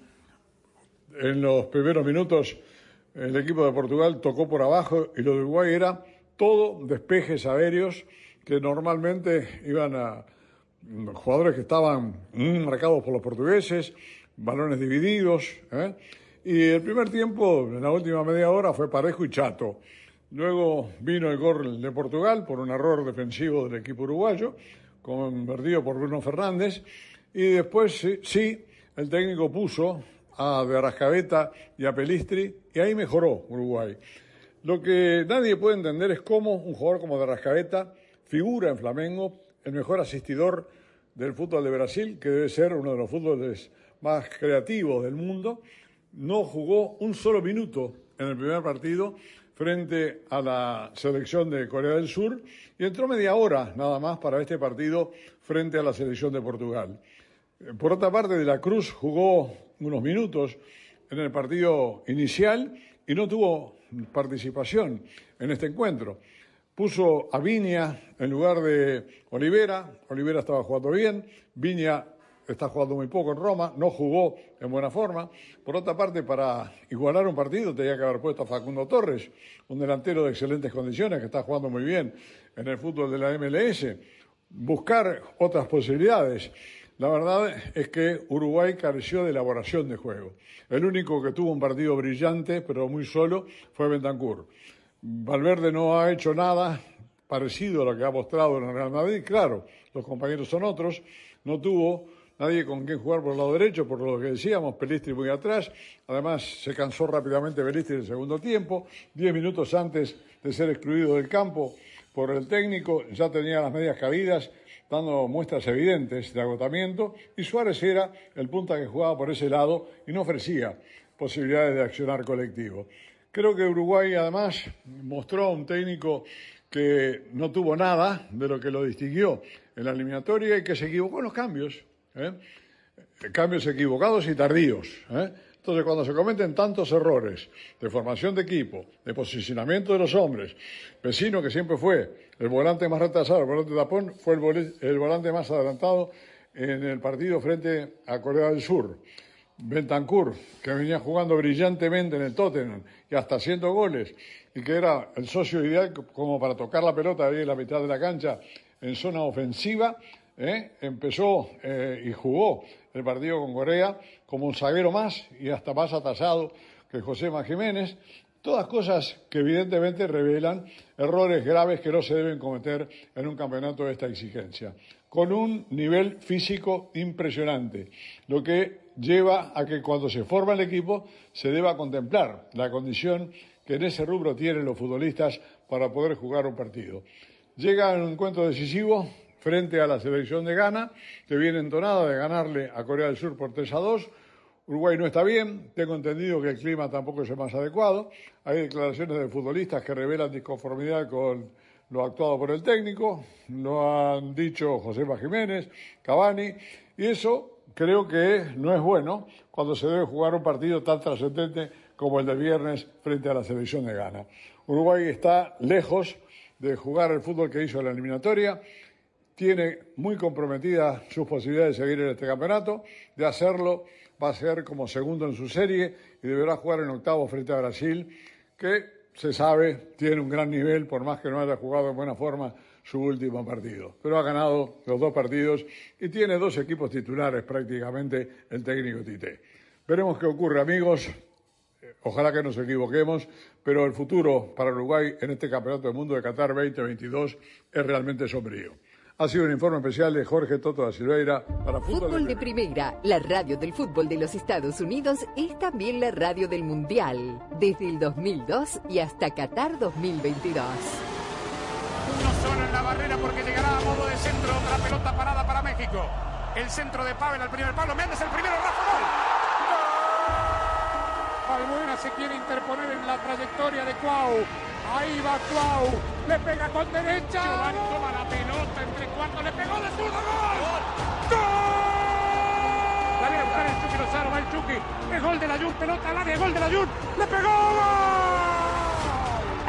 En los primeros minutos el equipo de Portugal tocó por abajo y lo de Uruguay era todo despejes aéreos que normalmente iban a jugadores que estaban marcados por los portugueses, balones divididos. ¿eh? Y el primer tiempo, en la última media hora, fue parejo y chato. Luego vino el gol de Portugal por un error defensivo del equipo uruguayo, convertido por Bruno Fernández. Y después sí, el técnico puso a Berrascaveta y a Pelistri, y ahí mejoró Uruguay. Lo que nadie puede entender es cómo un jugador como Berrascaveta figura en Flamengo, el mejor asistidor del fútbol de Brasil, que debe ser uno de los fútboles más creativos del mundo, no jugó un solo minuto en el primer partido frente a la selección de Corea del Sur y entró media hora nada más para este partido frente a la selección de Portugal. Por otra parte, De la Cruz jugó unos minutos en el partido inicial y no tuvo participación en este encuentro. Puso a Viña en lugar de Olivera, Olivera estaba jugando bien, Viña está jugando muy poco en Roma, no jugó en buena forma. Por otra parte, para igualar un partido tenía que haber puesto a Facundo Torres, un delantero de excelentes condiciones que está jugando muy bien en el fútbol de la MLS. Buscar otras posibilidades. La verdad es que Uruguay careció de elaboración de juego. El único que tuvo un partido brillante, pero muy solo, fue Bentancur. Valverde no ha hecho nada parecido a lo que ha mostrado en el Real Madrid. Claro, los compañeros son otros. No tuvo nadie con quien jugar por el lado derecho, por lo que decíamos, Pelistri muy atrás. Además, se cansó rápidamente Pelistri en el segundo tiempo. Diez minutos antes de ser excluido del campo por el técnico, ya tenía las medias cabidas, dando muestras evidentes de agotamiento. Y Suárez era el punta que jugaba por ese lado y no ofrecía posibilidades de accionar colectivo. Creo que Uruguay, además, mostró un técnico que no tuvo nada de lo que lo distinguió en la eliminatoria y que se equivocó en los cambios. ¿eh? Cambios equivocados y tardíos. ¿eh? Entonces, cuando se cometen tantos errores de formación de equipo, de posicionamiento de los hombres, Vecino, que siempre fue el volante más retrasado, el volante tapón, fue el, el volante más adelantado en el partido frente a Corea del Sur. Bentancur, que venía jugando brillantemente en el Tottenham y hasta haciendo goles, y que era el socio ideal como para tocar la pelota ahí en la mitad de la cancha en zona ofensiva, ¿eh? empezó eh, y jugó el partido con Corea como un zaguero más y hasta más atasado que José Jiménez. Todas cosas que evidentemente revelan errores graves que no se deben cometer en un campeonato de esta exigencia, con un nivel físico impresionante, lo que lleva a que cuando se forma el equipo se deba contemplar la condición que en ese rubro tienen los futbolistas para poder jugar un partido. Llega en un encuentro decisivo frente a la selección de Ghana, que viene entonada de ganarle a Corea del Sur por 3 a 2. Uruguay no está bien, tengo entendido que el clima tampoco es el más adecuado. Hay declaraciones de futbolistas que revelan disconformidad con lo actuado por el técnico, lo han dicho José Jiménez, Cavani, y eso creo que no es bueno cuando se debe jugar un partido tan trascendente como el del viernes frente a la selección de Ghana. Uruguay está lejos de jugar el fútbol que hizo en la eliminatoria, tiene muy comprometidas sus posibilidades de seguir en este campeonato, de hacerlo va a ser como segundo en su serie y deberá jugar en octavo frente a Brasil, que se sabe tiene un gran nivel, por más que no haya jugado en buena forma su último partido. Pero ha ganado los dos partidos y tiene dos equipos titulares prácticamente el técnico Tite. Veremos qué ocurre, amigos. Ojalá que nos equivoquemos, pero el futuro para Uruguay en este Campeonato del Mundo de Qatar 2022 es realmente sombrío. Ha sido un informe especial de Jorge Toto da Silveira para Fútbol, fútbol de Primera. La radio del fútbol de los Estados Unidos es también la radio del Mundial, desde el 2002 y hasta Qatar 2022. Uno solo en la barrera porque llegará a modo de centro otra pelota parada para México. El centro de Pavel al primer palo. Méndez el primero, Rafa Gol. Balbuena se quiere interponer en la trayectoria de Cuau. Ahí va Cuau. Le pega con derecha. Giovanni toma la pelota entre cuartos. Le pegó de zurdo. ¡Gol! ¡Gol! Viene a buscar el Chucky Lozano. Va el Chucky. Es gol de la Jun. Pelota al área. Gol de la Jun. Le pegó. ¡Gol!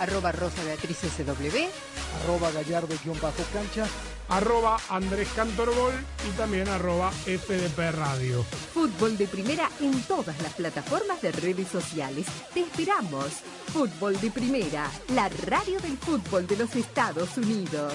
Arroba Rosa Beatriz SW. Arroba Gallardo-Cancha. Arroba Andrés Cantorbol y también arroba FDP Radio. Fútbol de Primera en todas las plataformas de redes sociales. Te esperamos. Fútbol de Primera, la radio del fútbol de los Estados Unidos.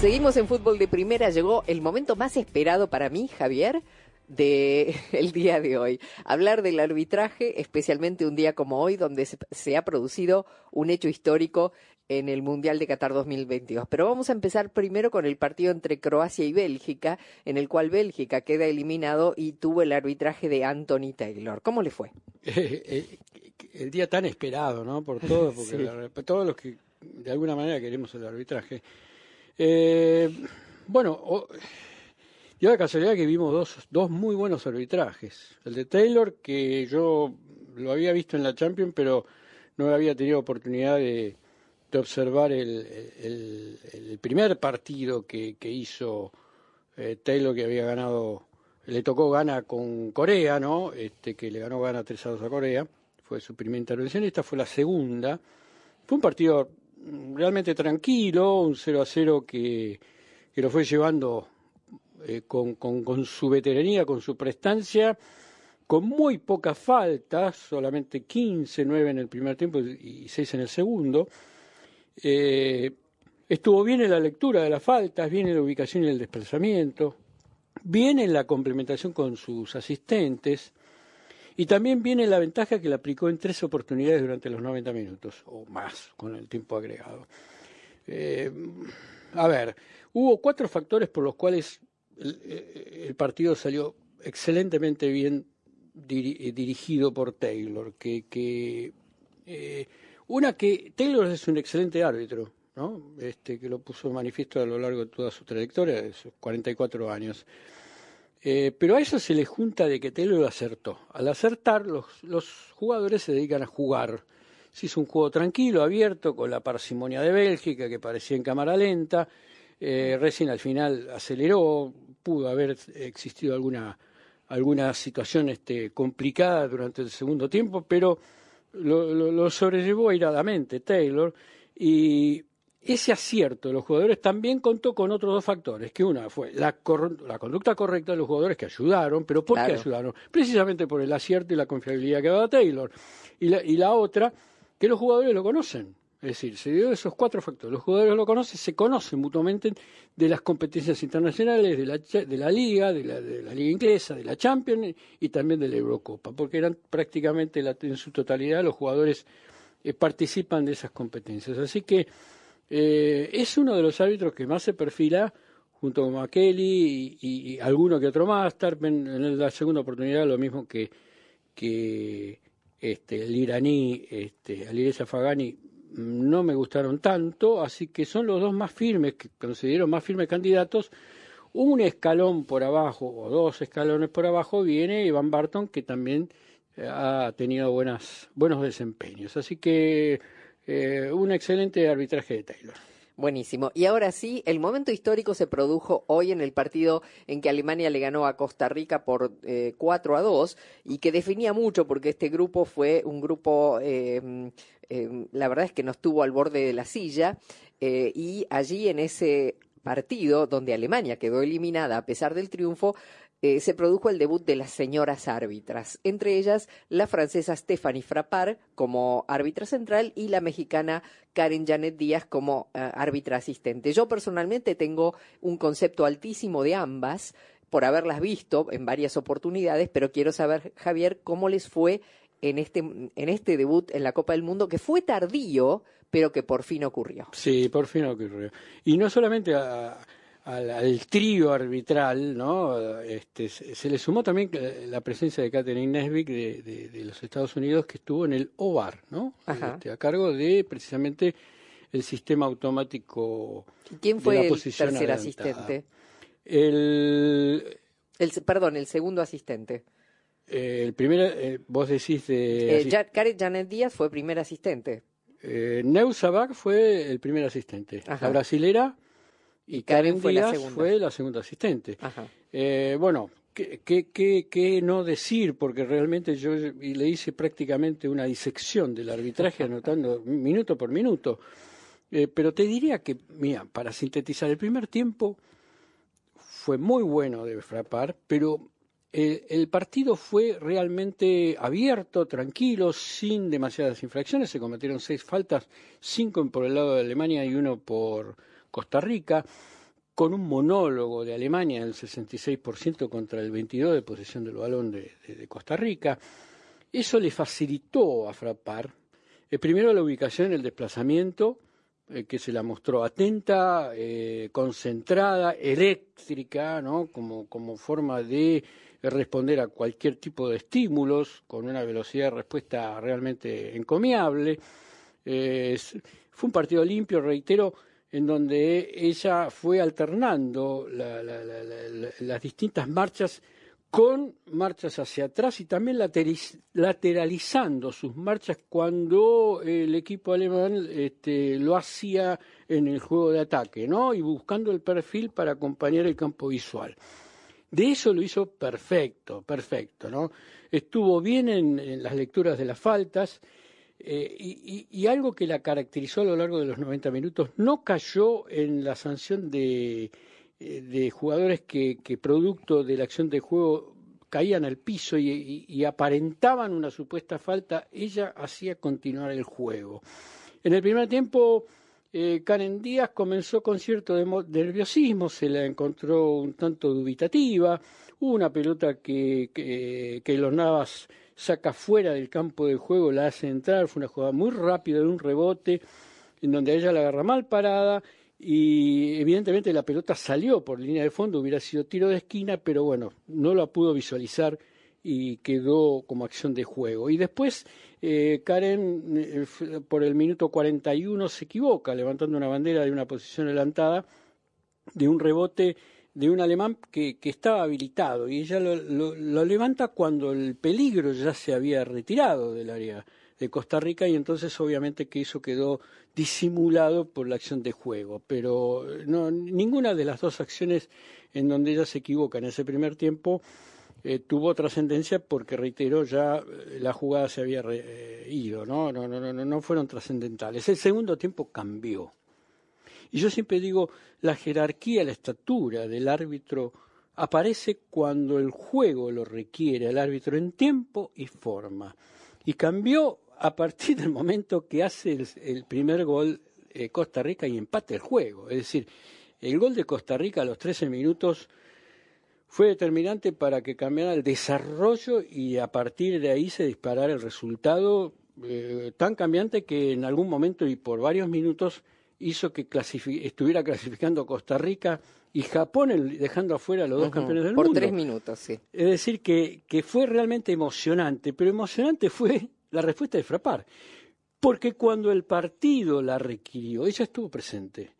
Seguimos en fútbol de primera. Llegó el momento más esperado para mí, Javier, de el día de hoy. Hablar del arbitraje, especialmente un día como hoy, donde se, se ha producido un hecho histórico en el Mundial de Qatar 2022. Pero vamos a empezar primero con el partido entre Croacia y Bélgica, en el cual Bélgica queda eliminado y tuvo el arbitraje de Anthony Taylor. ¿Cómo le fue? el día tan esperado, ¿no? Por todos, porque Sí. la- por todos los que de alguna manera queremos el arbitraje. Eh, bueno, o- dio la casualidad que vimos dos, dos muy buenos arbitrajes. El de Taylor, que yo lo había visto en la Champions, pero no había tenido oportunidad de, observar el, primer partido que, hizo eh, Taylor, que había ganado, le tocó gana con Corea, ¿no? Este, que le ganó gana 3 a 2 a Corea. Fue su primera intervención. Esta fue la segunda. Fue un partido realmente tranquilo, un 0 a 0 que, que lo fue llevando eh, con, con, su veteranía, con su prestancia, con muy pocas faltas, solamente 15, 9 en el primer tiempo y 6 en el segundo. Eh, estuvo bien en la lectura de las faltas, bien en la ubicación y el desplazamiento, bien en la complementación con sus asistentes y también bien en la ventaja que le aplicó en tres oportunidades durante los 90 minutos o más con el tiempo agregado. Eh, a ver, hubo cuatro factores por los cuales el, eh, partido salió excelentemente bien eh, dirigido por Taylor, que, que una que Taylor es un excelente árbitro, ¿no? Este que lo puso manifiesto a lo largo de toda su trayectoria, de sus 44 años. Eh, pero a eso se le junta de que Taylor acertó. Al acertar, los, jugadores se dedican a jugar. Se hizo un juego tranquilo, abierto, con la parsimonia de Bélgica, que parecía en cámara lenta. Eh, recién al final aceleró, pudo haber existido alguna, alguna situación este, complicada durante el segundo tiempo, pero lo, lo, lo sobrellevó airadamente Taylor. Y ese acierto de los jugadores también contó con otros dos factores, que una fue la, la conducta correcta de los jugadores que ayudaron, pero ¿por Claro. qué ayudaron? Precisamente por el acierto y la confiabilidad que daba Taylor. Y la, y la otra, que los jugadores lo conocen. Es decir, se dio esos cuatro factores. Los jugadores lo conocen, se conocen mutuamente de las competencias internacionales, de la, de la Liga, de la, de la Liga Inglesa, de la Champions y también de la Eurocopa, porque eran prácticamente la- en su totalidad los jugadores eh, participan de esas competencias. Así que eh, es uno de los árbitros que más se perfila junto con McKelly y, y- alguno que otro más. Tarpen en la segunda oportunidad lo mismo que, que este, el iraní, este, Alireza Fagani, no me gustaron tanto, así que son los dos más firmes, que considero más firmes candidatos. Un escalón por abajo, o dos escalones por abajo, viene Iván Barton, que también eh, ha tenido buenas, buenos desempeños. Así que eh, un excelente arbitraje de Taylor. Buenísimo. Y ahora sí, el momento histórico se produjo hoy en el partido en que Alemania le ganó a Costa Rica por eh, 4 a 2 y que definía mucho porque este grupo fue un grupo, eh, eh, la verdad es que no estuvo al borde de la silla y allí en ese partido donde Alemania quedó eliminada a pesar del triunfo, eh, se produjo el debut de las señoras árbitras, entre ellas la francesa Stephanie Frappard como árbitra central y la mexicana Karen Janet Díaz como eh, árbitra asistente. Yo personalmente tengo un concepto altísimo de ambas por haberlas visto en varias oportunidades, pero quiero saber, Javier, cómo les fue en este, en este debut en la Copa del Mundo, que fue tardío, pero que por fin ocurrió. Sí, por fin ocurrió. Y no solamente a- al, al trío arbitral, ¿no? Este, se, se le sumó también la presencia de Catherine Nesbitt de, de- de los Estados Unidos, que estuvo en el OVAR, ¿no? Este, a cargo de precisamente el sistema automático. ¿Quién de fue la el posición tercer adelantada. asistente? El, El, perdón, el segundo asistente. eh, el primer, eh, vos decís de. Eh, Ja- Karen Janet Díaz fue primer asistente. Eh, Neusabak fue el primer asistente. Ajá. La brasilera y, Karen Karen fue la segunda. fue la segunda asistente. Ajá. Eh, bueno, ¿qué, qué, qué, qué no decir? Porque realmente yo le hice prácticamente una disección del arbitraje anotando minuto por minuto. Eh, pero te diría que, mira, para sintetizar, el primer tiempo fue muy bueno de Frapar, pero el, el partido fue realmente abierto, tranquilo, sin demasiadas infracciones. Se cometieron seis faltas, cinco por el lado de Alemania y uno por Costa Rica, con un monólogo de Alemania del 66% contra el 22% de posesión del balón de, Costa Rica. Eso le facilitó a Frapar, eh, primero la ubicación, el desplazamiento, eh, que se la mostró atenta, eh, concentrada, eléctrica, ¿no? como, como forma de responder a cualquier tipo de estímulos, con una velocidad de respuesta realmente encomiable. Fue un partido limpio, reitero, en donde ella fue alternando la- la- la- la- la- las distintas marchas con marchas hacia atrás y también lateralizando sus marchas cuando el equipo alemán este, lo hacía en el juego de ataque, ¿no? Y buscando el perfil para acompañar el campo visual. De eso lo hizo perfecto, perfecto, ¿no? Estuvo bien en, en las lecturas de las faltas eh, y, y- algo que la caracterizó a lo largo de los 90 minutos, no cayó en la sanción de, eh, de jugadores que, que producto de la acción de juego caían al piso y, aparentaban una supuesta falta, ella hacía continuar el juego. En el primer tiempo, eh, Karen Díaz comenzó con cierto nerviosismo, se la encontró un tanto dubitativa, hubo una pelota que, que los Navas saca fuera del campo de juego, la hace entrar, fue una jugada muy rápida de un rebote, en donde ella la agarra mal parada y evidentemente la pelota salió por línea de fondo, hubiera sido tiro de esquina, pero bueno, no la pudo visualizar y quedó como acción de juego. Y después eh, Karen eh, por el minuto 41 se equivoca levantando una bandera de una posición adelantada de un rebote de un alemán que, que estaba habilitado y ella lo, lo- levanta cuando el peligro ya se había retirado del área de Costa Rica y entonces obviamente que eso quedó disimulado por la acción de juego, pero no, ninguna de las dos acciones en donde ella se equivoca en ese primer tiempo eh, tuvo trascendencia porque reitero ya eh, la jugada se había re- eh, ido. No, no, no, no, no fueron trascendentales. El segundo tiempo cambió. Y yo siempre digo, la jerarquía, la estatura del árbitro aparece cuando el juego lo requiere el árbitro en tiempo y forma. Y cambió a partir del momento que hace el, primer gol eh, Costa Rica y empate el juego. Es decir, el gol de Costa Rica a los 13 minutos fue determinante para que cambiara el desarrollo y a partir de ahí se disparara el resultado eh, tan cambiante que en algún momento y por varios minutos hizo que estuviera clasificando Costa Rica y Japón el- dejando afuera a los dos campeones del Por mundo. tres minutos, sí. Es decir, que, que fue realmente emocionante, pero emocionante fue la respuesta de Frapar, porque cuando el partido la requirió, ella estuvo presente.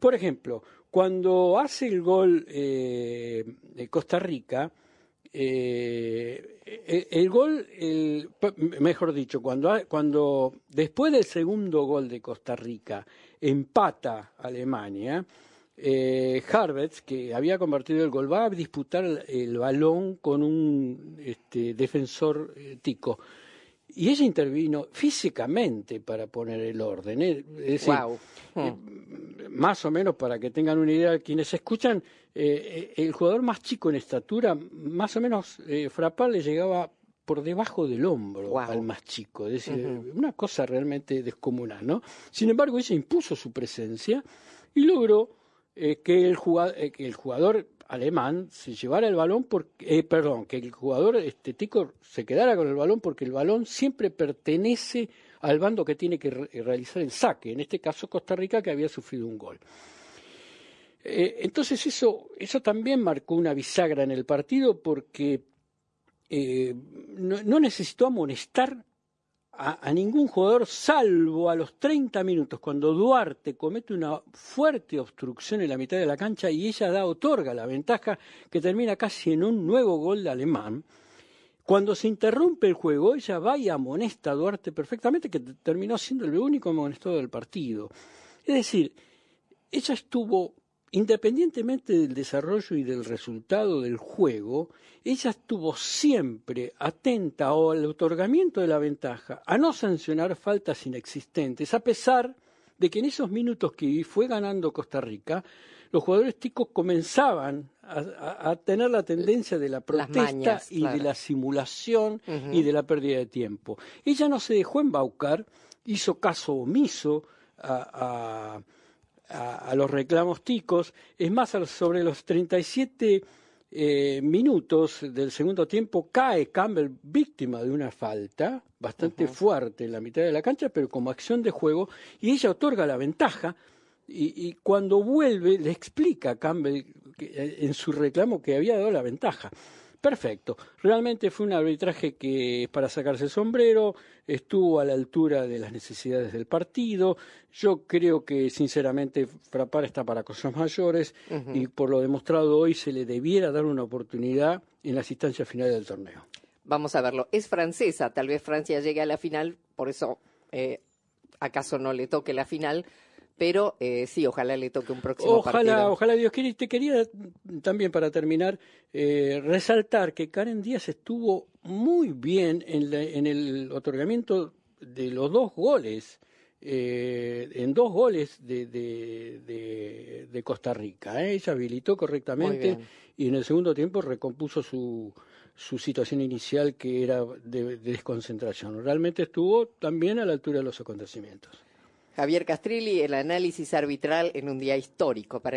Por ejemplo, cuando hace el gol eh, de Costa Rica, eh, el, el gol, el- mejor dicho, cuando, cuando después del segundo gol de Costa Rica empata Alemania, eh, Harvard, que había convertido el gol, va a disputar el, el balón con un este, defensor eh, tico. Y ella intervino físicamente para poner el orden. ¿eh? Es decir, Guau. eh, más o menos para que tengan una idea quienes escuchan, eh, eh, el jugador más chico en estatura, más o menos eh, Frappard le llegaba por debajo del hombro al más chico, es decir, una cosa realmente descomunal, ¿no? Sin embargo, ella impuso su presencia y logró eh, que, el jugador, que el jugador alemán se llevara el balón, porque, eh, perdón, que el jugador este, tico se quedara con el balón porque el balón siempre pertenece al bando que tiene que re- realizar el saque, en este caso Costa Rica que había sufrido un gol. Eh, entonces eso, eso también marcó una bisagra en el partido porque eh, no, necesitó amonestar a, a ningún jugador salvo a los 30 minutos cuando Duarte comete una fuerte obstrucción en la mitad de la cancha y ella da otorga la ventaja que termina casi en un nuevo gol de alemán. Cuando se interrumpe el juego, ella va y amonesta a Duarte perfectamente, que terminó siendo el único amonestado del partido. Es decir, ella estuvo, independientemente del desarrollo y del resultado del juego, ella estuvo siempre atenta al otorgamiento de la ventaja, a no sancionar faltas inexistentes, a pesar de que en esos minutos que fue ganando Costa Rica, los jugadores ticos comenzaban a, a- a tener la tendencia de la protesta mañas, y claro. de la simulación y de la pérdida de tiempo. Ella no se dejó embaucar, hizo caso omiso a, a- a- a los reclamos ticos. Es más, sobre los 37 eh, minutos del segundo tiempo cae Campbell víctima de una falta bastante fuerte en la mitad de la cancha, pero como acción de juego, y ella otorga la ventaja. Y, y cuando vuelve le explica a Campbell que, eh, en su reclamo que había dado la ventaja. Perfecto. Realmente fue un arbitraje que es para sacarse el sombrero, estuvo a la altura de las necesidades del partido. Yo creo que, sinceramente, Frapar está para cosas mayores y por lo demostrado hoy se le debiera dar una oportunidad en las instancias finales del torneo. Vamos a verlo. Es francesa, tal vez Francia llegue a la final, por eso eh, acaso no le toque la final, pero eh, sí, ojalá le toque un próximo Ojalá, partido. ojalá Dios quiera. Y te quería también para terminar eh, resaltar que Karen Díaz estuvo muy bien en, la- en el otorgamiento de los dos goles, eh, en dos goles de, de- de- de Costa Rica. ¿eh? Ella habilitó correctamente y en el segundo tiempo recompuso su, su situación inicial que era de, de desconcentración. Realmente estuvo también a la altura de los acontecimientos. Javier Castrilli, el análisis arbitral en un día histórico para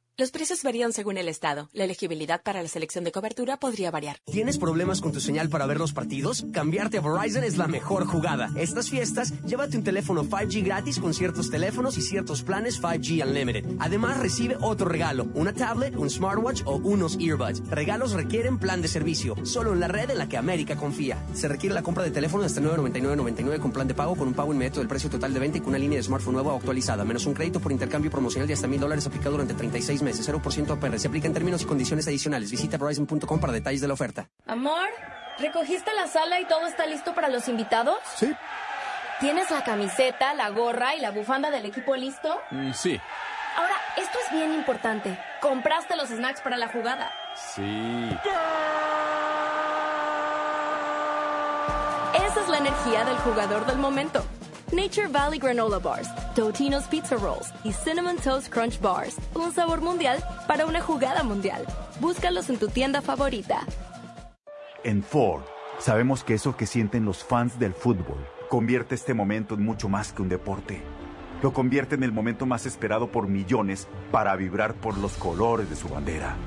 Los precios varían según el estado. La elegibilidad para la selección de cobertura podría variar. ¿Tienes problemas con tu señal para ver los partidos? Cambiarte a Verizon es la mejor jugada. Estas fiestas, llévate un teléfono 5G gratis con ciertos teléfonos y ciertos planes 5G Unlimited. Además, recibe otro regalo, una tablet, un smartwatch o unos earbuds. Regalos requieren plan de servicio, solo en la red en la que América confía. Se requiere la compra de teléfono hasta 999.99 con plan de pago con un pago inmediato del precio total de venta y con una línea de smartphone nueva o actualizada, menos un crédito por intercambio promocional de hasta mil dólares aplicado durante 36 meses. 0% APR. Se aplica en términos y condiciones adicionales. Visita Verizon.com para detalles de la oferta. Amor, ¿recogiste la sala y todo está listo para los invitados? Sí. ¿Tienes la camiseta, la gorra y la bufanda del equipo listo? Mm, sí. Ahora, esto es bien importante. ¿Compraste los snacks para la jugada? Sí. Esa es la energía del jugador del momento. Nature Valley Granola Bars, Totino's Pizza Rolls y Cinnamon Toast Crunch Bars. Un sabor mundial para una jugada mundial. Búscalos en tu tienda favorita. En Ford, sabemos que eso que sienten los fans del fútbol convierte este momento en mucho más que un deporte. Lo convierte en el momento más esperado por millones para vibrar por los colores de su bandera.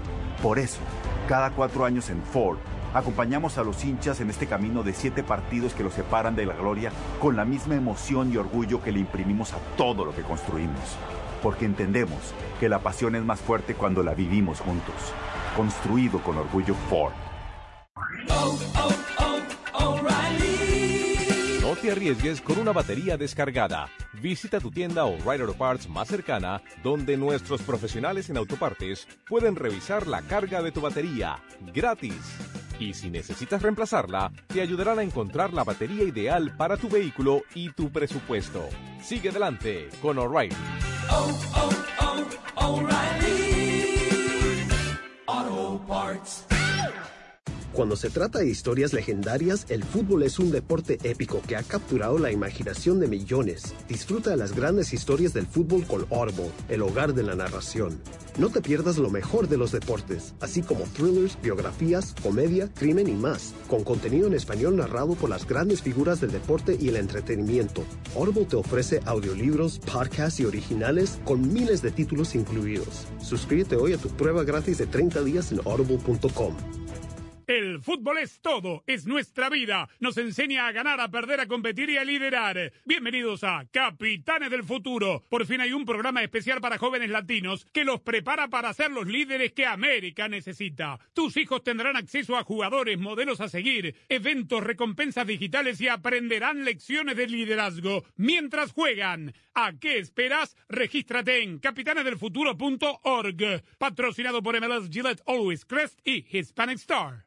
Por eso, cada cuatro años en Ford, acompañamos a los hinchas en este camino de siete partidos que los separan de la gloria con la misma emoción y orgullo que le imprimimos a todo lo que construimos. Porque entendemos que la pasión es más fuerte cuando la vivimos juntos. Construido con orgullo Ford. No te arriesgues con una batería descargada. Visita tu tienda O'Reilly Auto Parts más cercana, donde nuestros profesionales en autopartes pueden revisar la carga de tu batería gratis. Y si necesitas reemplazarla, te ayudarán a encontrar la batería ideal para tu vehículo y tu presupuesto. Sigue adelante con O'Reilly. Auto Parts. Cuando se trata de historias legendarias, el fútbol es un deporte épico que ha capturado la imaginación de millones. Disfruta de las grandes historias del fútbol con Audible, el hogar de la narración. No te pierdas lo mejor de los deportes, así como thrillers, biografías, comedia, crimen y más, con contenido en español narrado por las grandes figuras del deporte y el entretenimiento. Audible te ofrece audiolibros, podcasts y originales con miles de títulos incluidos. Suscríbete hoy a tu prueba gratis de 30 días en audible.com. El fútbol es todo, es nuestra vida. Nos enseña a ganar, a perder, a competir y a liderar. Bienvenidos a Capitanes del Futuro. Por fin hay un programa especial para jóvenes latinos que los prepara para ser los líderes que América necesita. Tus hijos tendrán acceso a jugadores, modelos a seguir, eventos, recompensas digitales y aprenderán lecciones de liderazgo mientras juegan. ¿A qué esperas? Regístrate en capitanesdelfuturo.org. Patrocinado por MLS Gillette Always Crest y Hispanic Star.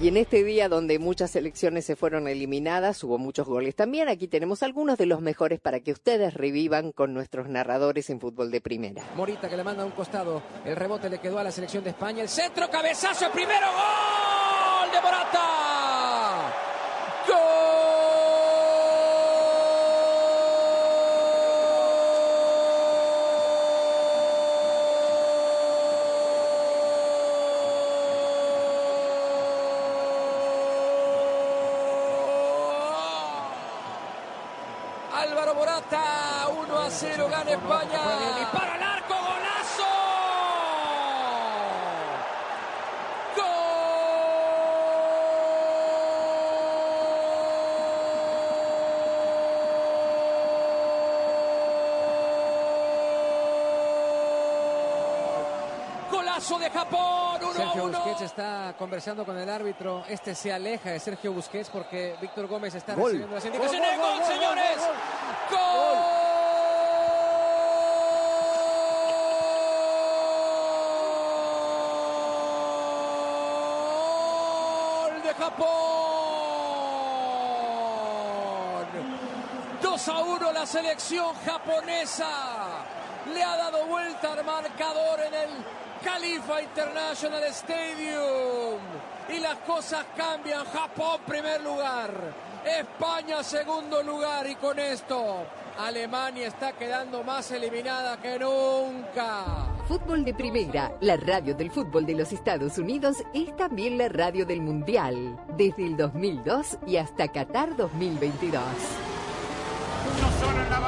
Y en este día donde muchas selecciones se fueron eliminadas, hubo muchos goles también. Aquí tenemos algunos de los mejores para que ustedes revivan con nuestros narradores en fútbol de primera. Morita que le manda a un costado. El rebote le quedó a la selección de España. El centro, cabezazo, primero gol de Morata. Álvaro de España. para al arco, golazo. golazo de Japón. 1 Sergio uno. Busquets está conversando con el árbitro. Este se aleja de Sergio Busquets porque Víctor Gómez está recibiendo las indicaciones. ¡Gol, gol señores! ¡Gol! La selección japonesa. Le ha dado vuelta al marcador en el Khalifa International Stadium. Y las cosas cambian. Japón primer lugar. España segundo lugar. Y con esto Alemania está quedando más eliminada que nunca. Fútbol de Primera, la radio del fútbol de los Estados Unidos, es también la radio del Mundial, desde el 2002 y hasta Qatar 2022.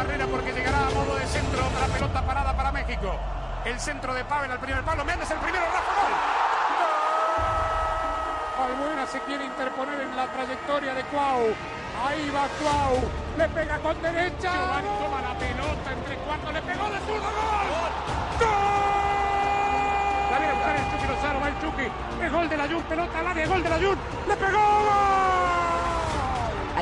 Barrera porque llegará a modo de centro otra pelota parada para México. El centro de Pavel al primer palo. Méndez el primero, Rafa gol. Albuena se quiere interponer en la trayectoria de Cuau. Ahí va Cuau. Le pega con derecha. Giovanni toma la pelota entre cuartos. Le pegó de zurdo. ¡Gol! ¡Gol! La viene a buscar el Chucky Lozano. Va el Chucky. Es gol de la Jun. Pelota al área. Gol de la Jun. Le pegó. ¡Gol!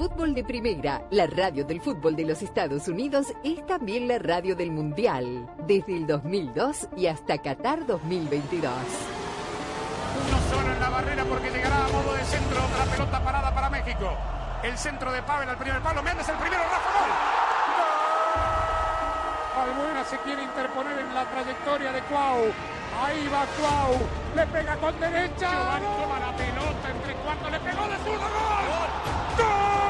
Fútbol de Primera, la radio del fútbol de los Estados Unidos, es también la radio del Mundial, desde el 2002 y hasta Qatar 2022. Uno solo en la barrera porque llegará a modo de centro otra pelota parada para México. El centro de Pavel al primer palo. Méndez el primero, Rafa gol. Albuena se quiere interponer en la trayectoria de Cuau. Ahí va Cuau. Le pega con derecha. Giovanni toma la pelota entre cuartos. Le pegó de zurdo. ¡Gol! ¡Gol!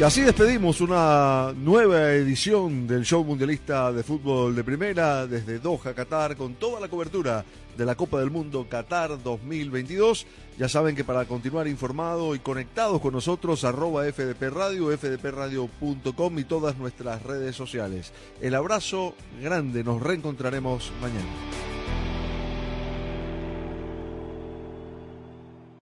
Y así despedimos una nueva edición del show mundialista de fútbol de primera desde Doha, Qatar, con toda la cobertura de la Copa del Mundo Qatar 2022. Ya saben que para continuar informados y conectados con nosotros, arroba FDP Radio, fdpradio.com y todas nuestras redes sociales. El abrazo grande, nos reencontraremos mañana.